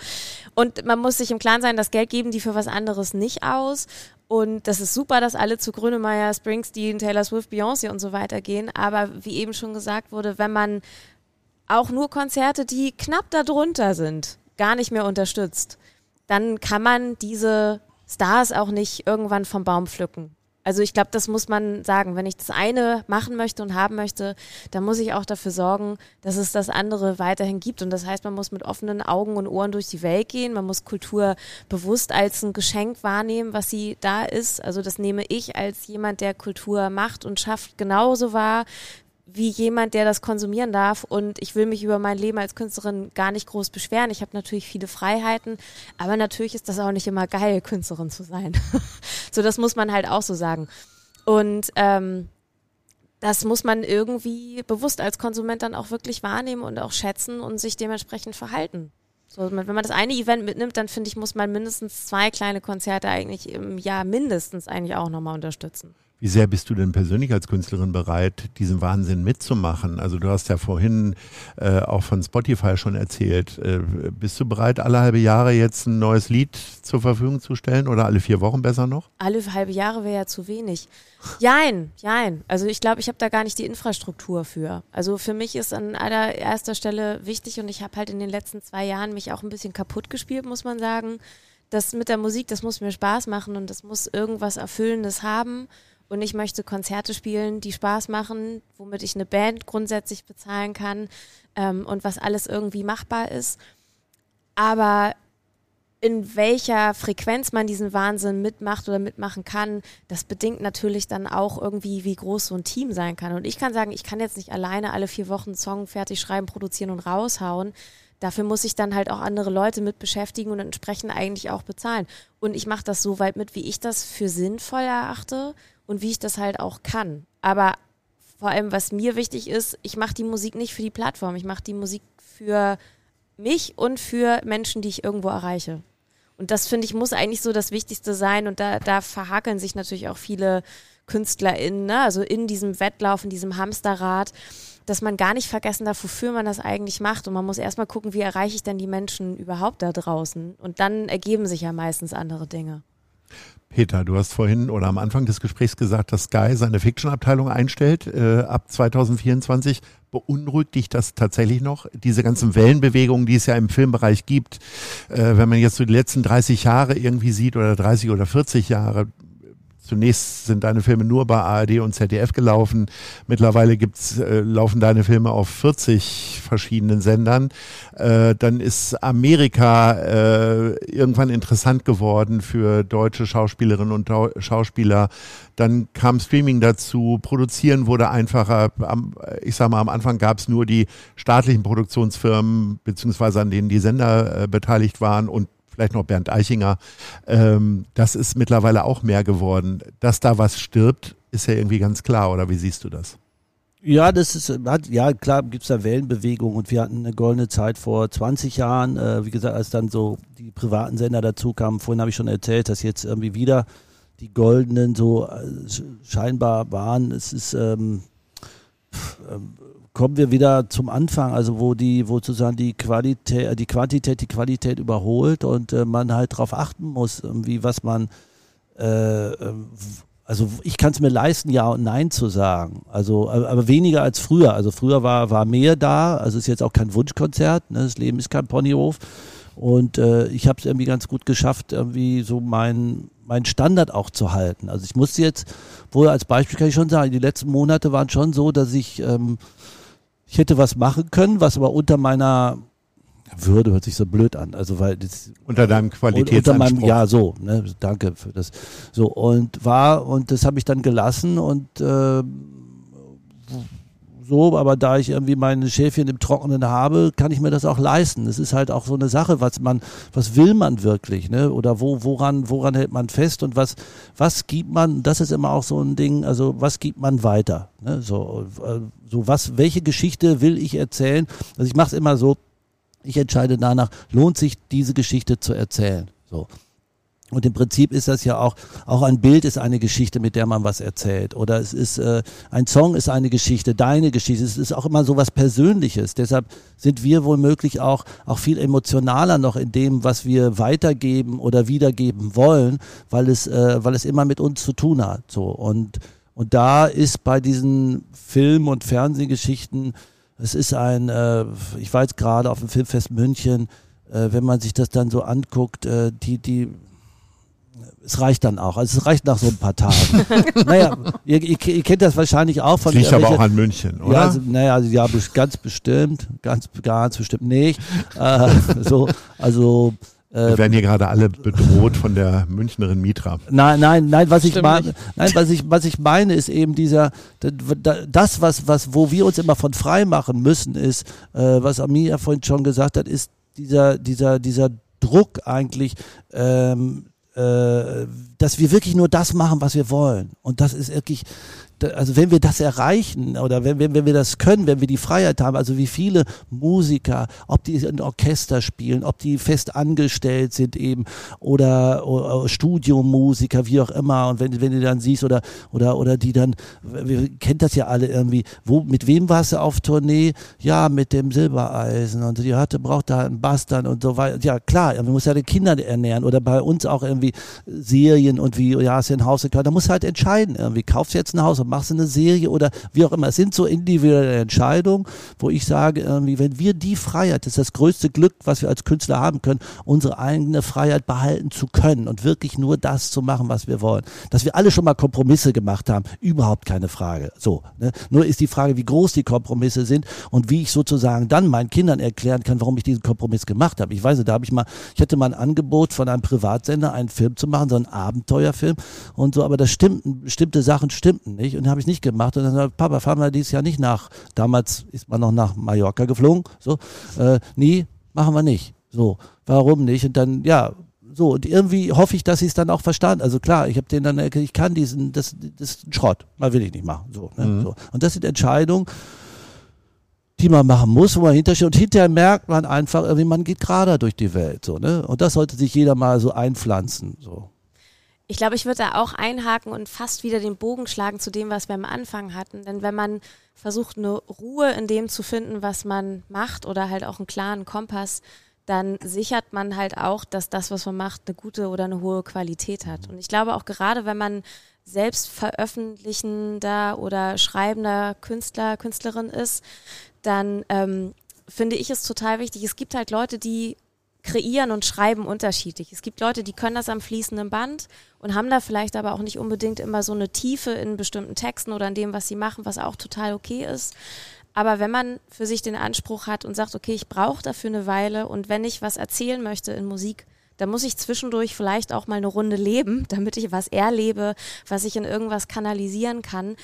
Und man muss sich im Klaren sein, das Geld geben die für was anderes nicht aus. Und das ist super, dass alle zu Grönemeyer, Springsteen, Taylor Swift, Beyoncé und so weiter gehen. Aber wie eben schon gesagt wurde, wenn man auch nur Konzerte, die knapp darunter sind, gar nicht mehr unterstützt, dann kann man diese Stars auch nicht irgendwann vom Baum pflücken. Also ich glaube, das muss man sagen. Wenn ich das eine machen möchte und haben möchte, dann muss ich auch dafür sorgen, dass es das andere weiterhin gibt. Und das heißt, man muss mit offenen Augen und Ohren durch die Welt gehen. Man muss Kultur bewusst als ein Geschenk wahrnehmen, was sie da ist. Also das nehme ich als jemand, der Kultur macht und schafft, genauso wahr, wie jemand, der das konsumieren darf. Und ich will mich über mein Leben als Künstlerin gar nicht groß beschweren. Ich habe natürlich viele Freiheiten, aber natürlich ist das auch nicht immer geil, Künstlerin zu sein. so, das muss man halt auch so sagen. Und ähm, das muss man irgendwie bewusst als Konsument dann auch wirklich wahrnehmen und auch schätzen und sich dementsprechend verhalten. So, wenn man das eine Event mitnimmt, dann finde ich, muss man mindestens zwei kleine Konzerte eigentlich im Jahr mindestens eigentlich auch nochmal unterstützen. Wie sehr bist du denn persönlich als Künstlerin bereit, diesen Wahnsinn mitzumachen? Also du hast ja vorhin äh, auch von Spotify schon erzählt. Äh, bist du bereit, alle halbe Jahre jetzt ein neues Lied zur Verfügung zu stellen oder alle vier Wochen besser noch? Alle halbe Jahre wäre ja zu wenig. Jein, jein. Also ich glaube, ich habe da gar nicht die Infrastruktur für. Also für mich ist an allererster Stelle wichtig und ich habe halt in den letzten zwei Jahren mich auch ein bisschen kaputt gespielt, muss man sagen. Das mit der Musik, das muss mir Spaß machen und das muss irgendwas Erfüllendes haben. Und ich möchte Konzerte spielen, die Spaß machen, womit ich eine Band grundsätzlich bezahlen kann ähm, und was alles irgendwie machbar ist. Aber in welcher Frequenz man diesen Wahnsinn mitmacht oder mitmachen kann, das bedingt natürlich dann auch irgendwie, wie groß so ein Team sein kann. Und ich kann sagen, ich kann jetzt nicht alleine alle vier Wochen einen Song fertig schreiben, produzieren und raushauen. Dafür muss ich dann halt auch andere Leute mit beschäftigen und entsprechend eigentlich auch bezahlen. Und ich mache das so weit mit, wie ich das für sinnvoll erachte und wie ich das halt auch kann. Aber vor allem, was mir wichtig ist, ich mache die Musik nicht für die Plattform, ich mache die Musik für mich und für Menschen, die ich irgendwo erreiche. Und das finde ich muss eigentlich so das Wichtigste sein. Und da, da verhakeln sich natürlich auch viele KünstlerInnen, ne? also in diesem Wettlauf, in diesem Hamsterrad, dass man gar nicht vergessen darf, wofür man das eigentlich macht. Und man muss erstmal gucken, wie erreiche ich denn die Menschen überhaupt da draußen. Und dann ergeben sich ja meistens andere Dinge. Peter, du hast vorhin oder am Anfang des Gesprächs gesagt, dass Sky seine Fiction-Abteilung einstellt äh, ab 2024. Beunruhigt dich das tatsächlich noch? Diese ganzen Wellenbewegungen, die es ja im Filmbereich gibt, äh, wenn man jetzt so die letzten 30 Jahre irgendwie sieht oder 30 oder 40 Jahre, zunächst sind deine Filme nur bei ARD und ZDF gelaufen. Mittlerweile gibt's, äh, laufen deine Filme auf 40 verschiedenen Sendern. Äh, dann ist Amerika äh, irgendwann interessant geworden für deutsche Schauspielerinnen und Schauspieler. Dann kam Streaming dazu, produzieren wurde einfacher. Am, ich sag mal, am Anfang gab's nur die staatlichen Produktionsfirmen, beziehungsweise an denen die Sender äh, beteiligt waren und vielleicht noch Bernd Eichinger. Ähm, das ist mittlerweile auch mehr geworden. Dass da was stirbt, ist ja irgendwie ganz klar, oder wie siehst du das? Ja, das ist, hat, ja klar gibt es da Wellenbewegungen und wir hatten eine goldene Zeit vor 20 Jahren, äh, wie gesagt, als dann so die privaten Sender dazu kamen, vorhin habe ich schon erzählt, dass jetzt irgendwie wieder die goldenen so äh, scheinbar waren. Es ist ähm, ähm kommen wir wieder zum Anfang, also wo die, wo sozusagen die Qualität, äh, die Quantität die Qualität überholt und äh, man halt darauf achten muss, irgendwie was man äh, äh also ich kann es mir leisten, ja und nein zu sagen. Also, aber weniger als früher. Also früher war, war mehr da. Also ist jetzt auch kein Wunschkonzert. Ne? Das Leben ist kein Ponyhof. Und äh, ich habe es irgendwie ganz gut geschafft, irgendwie so meinen mein Standard auch zu halten. Also ich musste jetzt, wohl als Beispiel kann ich schon sagen, die letzten Monate waren schon so, dass ich ähm, ich hätte was machen können, was aber unter meiner würde hört sich so blöd an. Also weil das, unter deinem Qualitätsanspruch. Unter meinem, ja, so. Ne, danke für das. So und war und das habe ich dann gelassen und äh, so, aber da ich irgendwie meine Schäfchen im Trockenen habe, kann ich mir das auch leisten. Es ist halt auch so eine Sache, was man, was will man wirklich, ne? Oder wo, woran, woran hält man fest und was, was gibt man, das ist immer auch so ein Ding, also was gibt man weiter? Ne? So, äh, so was, welche Geschichte will ich erzählen? Also ich mache es immer so, ich entscheide danach, lohnt sich diese Geschichte zu erzählen. So. Und im Prinzip ist das ja auch, auch ein Bild ist eine Geschichte, mit der man was erzählt. Oder es ist, äh, ein Song ist eine Geschichte, deine Geschichte. Es ist auch immer so was Persönliches. Deshalb sind wir womöglich auch, auch viel emotionaler noch in dem, was wir weitergeben oder wiedergeben wollen, weil es, äh, weil es immer mit uns zu tun hat. So. Und, und da ist bei diesen Film- und Fernsehgeschichten, es ist ein, äh, ich war jetzt gerade auf dem Filmfest München, äh, wenn man sich das dann so anguckt, äh, die, die, es reicht dann auch. Also es reicht nach so ein paar Tagen. naja, ihr, ihr, ihr, kennt das wahrscheinlich auch von. Liegt aber auch an München, oder? Ja, also, naja, also, ja, ganz bestimmt, ganz, ganz bestimmt nicht. Äh, so, also. Äh, Wir werden hier gerade alle bedroht von der Münchnerin Mitra. Nein, nein, nein, was ich meine, nein, was ich, was ich meine, ist eben dieser, das, was, was, wo wir uns immer von frei machen müssen, ist, äh, was Amir vorhin schon gesagt hat, ist dieser, dieser, dieser Druck eigentlich, ähm, äh, dass wir wirklich nur das machen, was wir wollen. Und das ist wirklich, also wenn wir das erreichen oder wenn, wenn, wenn wir das können, wenn wir die Freiheit haben, also wie viele Musiker, ob die ein Orchester spielen, ob die fest angestellt sind eben oder, oder Studiomusiker, wie auch immer und wenn, wenn du dann siehst oder, oder, oder die dann, wir kennt das ja alle irgendwie, wo, mit wem warst du auf Tournee? Ja, mit dem Silbereisen und die hatte, braucht da einen Bass dann und so weiter. Ja, klar, man muss ja die Kinder ernähren oder bei uns auch irgendwie Serien und wie, ja, hast du ein Haus gekauft, da musst du halt entscheiden irgendwie, kaufst du jetzt ein Haus und machst du eine Serie oder wie auch immer. Es sind so individuelle Entscheidungen, wo ich sage, irgendwie, wenn wir die Freiheit, das ist das größte Glück, was wir als Künstler haben können, unsere eigene Freiheit behalten zu können und wirklich nur das zu machen, was wir wollen. Dass wir alle schon mal Kompromisse gemacht haben, überhaupt keine Frage. So, ne? Nur ist die Frage, wie groß die Kompromisse sind und wie ich sozusagen dann meinen Kindern erklären kann, warum ich diesen Kompromiss gemacht habe. Ich weiß nicht, da habe ich mal, ich hatte mal ein Angebot von einem Privatsender, einen Film zu machen, so einen Abenteuerfilm und so, aber das stimmten, bestimmte Sachen stimmten nicht und habe ich nicht gemacht. Und dann sagt Papa, fahren wir dieses Jahr nicht nach. Damals ist man noch nach Mallorca geflogen. So, äh, nie, machen wir nicht. So, warum nicht? Und dann, ja, so, und irgendwie hoffe ich, dass sie es dann auch verstanden. Also klar, ich habe den dann erklärt, ich kann diesen, das, das ist ein Schrott, mal will ich nicht machen. So, ne? mhm. so. Und das sind Entscheidungen, die man machen muss, wo man hintersteht. Und hinterher merkt man einfach, irgendwie, man geht gerade durch die Welt. So, ne? Und das sollte sich jeder mal so einpflanzen. So. Ich glaube, ich würde da auch einhaken und fast wieder den Bogen schlagen zu dem, was wir am Anfang hatten. Denn wenn man versucht, eine Ruhe in dem zu finden, was man macht oder halt auch einen klaren Kompass, dann sichert man halt auch, dass das, was man macht, eine gute oder eine hohe Qualität hat. Und ich glaube auch gerade, wenn man selbst veröffentlichender oder schreibender Künstler, Künstlerin ist, dann ähm, finde ich es total wichtig. Es gibt halt Leute, die kreieren und schreiben unterschiedlich. Es gibt Leute, die können das am fließenden Band und haben da vielleicht aber auch nicht unbedingt immer so eine Tiefe in bestimmten Texten oder in dem, was sie machen, was auch total okay ist. Aber wenn man für sich den Anspruch hat und sagt, okay, ich brauche dafür eine Weile und wenn ich was erzählen möchte in Musik, dann muss ich zwischendurch vielleicht auch mal eine Runde leben, damit ich was erlebe, was ich in irgendwas kanalisieren kann.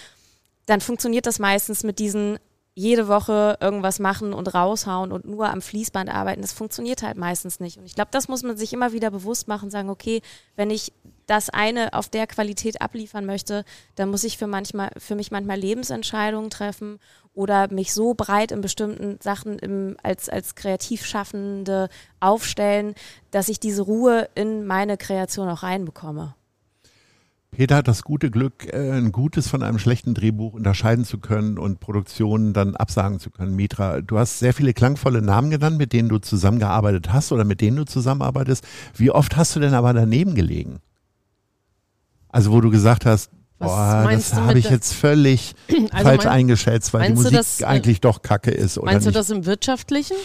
Dann funktioniert das meistens mit diesen jede Woche irgendwas machen und raushauen und nur am Fließband arbeiten, das funktioniert halt meistens nicht. Und ich glaube, das muss man sich immer wieder bewusst machen, sagen, okay, wenn ich das eine auf der Qualität abliefern möchte, dann muss ich für manchmal, für mich manchmal Lebensentscheidungen treffen oder mich so breit in bestimmten Sachen im, als, als Kreativschaffende aufstellen, dass ich diese Ruhe in meine Kreation auch reinbekomme. Peter hat das gute Glück, äh, ein gutes von einem schlechten Drehbuch unterscheiden zu können und Produktionen dann absagen zu können. Mitra, du hast sehr viele klangvolle Namen genannt, mit denen du zusammengearbeitet hast oder mit denen du zusammenarbeitest. Wie oft hast du denn aber daneben gelegen? Also wo du gesagt hast, boah, das habe ich jetzt völlig also falsch mein, eingeschätzt, weil die Musik das, äh, eigentlich doch kacke ist. Meinst nicht? du das im Wirtschaftlichen?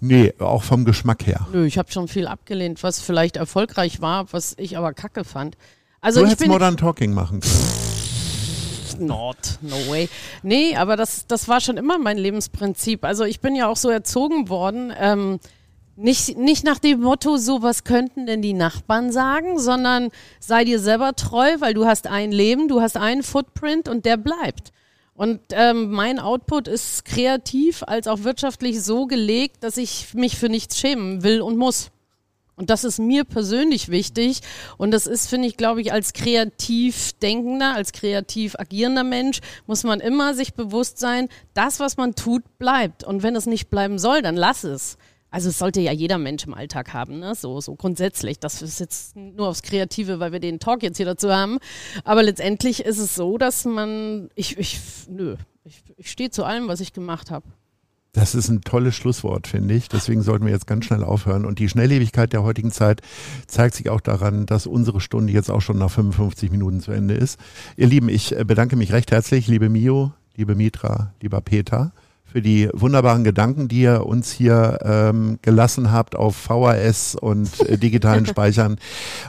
Nee, auch vom Geschmack her. Nö, ich habe schon viel abgelehnt, was vielleicht erfolgreich war, was ich aber kacke fand. Also du ich hättest Modern Talking machen können. Not, no way. Nee, aber das, das war schon immer mein Lebensprinzip. Also ich bin ja auch so erzogen worden, ähm, nicht, nicht nach dem Motto, so was könnten denn die Nachbarn sagen, sondern sei dir selber treu, weil du hast ein Leben, du hast einen Footprint und der bleibt. Und ähm, mein Output ist kreativ als auch wirtschaftlich so gelegt, dass ich mich für nichts schämen will und muss. Und das ist mir persönlich wichtig. Und das ist, finde ich, glaube ich, als kreativ denkender, als kreativ agierender Mensch muss man immer sich bewusst sein, das, was man tut, bleibt. Und wenn es nicht bleiben soll, dann lass es. Also es sollte ja jeder Mensch im Alltag haben, ne? so, so grundsätzlich. Das ist jetzt nur aufs Kreative, weil wir den Talk jetzt hier dazu haben. Aber letztendlich ist es so, dass man, ich, ich, nö, ich, ich stehe zu allem, was ich gemacht habe. Das ist ein tolles Schlusswort, finde ich. Deswegen sollten wir jetzt ganz schnell aufhören. Und die Schnelllebigkeit der heutigen Zeit zeigt sich auch daran, dass unsere Stunde jetzt auch schon nach 55 Minuten zu Ende ist. Ihr Lieben, ich äh, bedanke mich recht herzlich, liebe Mio, liebe Mitra, lieber Peter, für die wunderbaren Gedanken, die ihr uns hier ähm, gelassen habt auf VHS und äh, digitalen Speichern.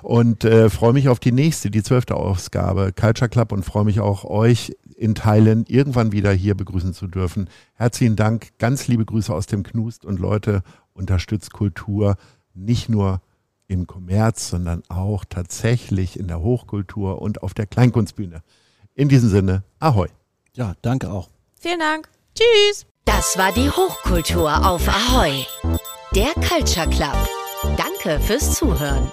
Und äh, freue mich auf die nächste, die zwölfte Ausgabe Culture Club und freue mich auch euch in Teilen irgendwann wieder hier begrüßen zu dürfen. Herzlichen Dank, ganz liebe Grüße aus dem Knust und Leute, unterstützt Kultur nicht nur im Kommerz, sondern auch tatsächlich in der Hochkultur und auf der Kleinkunstbühne. In diesem Sinne, ahoi. Ja, danke auch. Vielen Dank. Tschüss. Das war die Hochkultur auf Ahoi. Der Culture Club. Danke fürs Zuhören.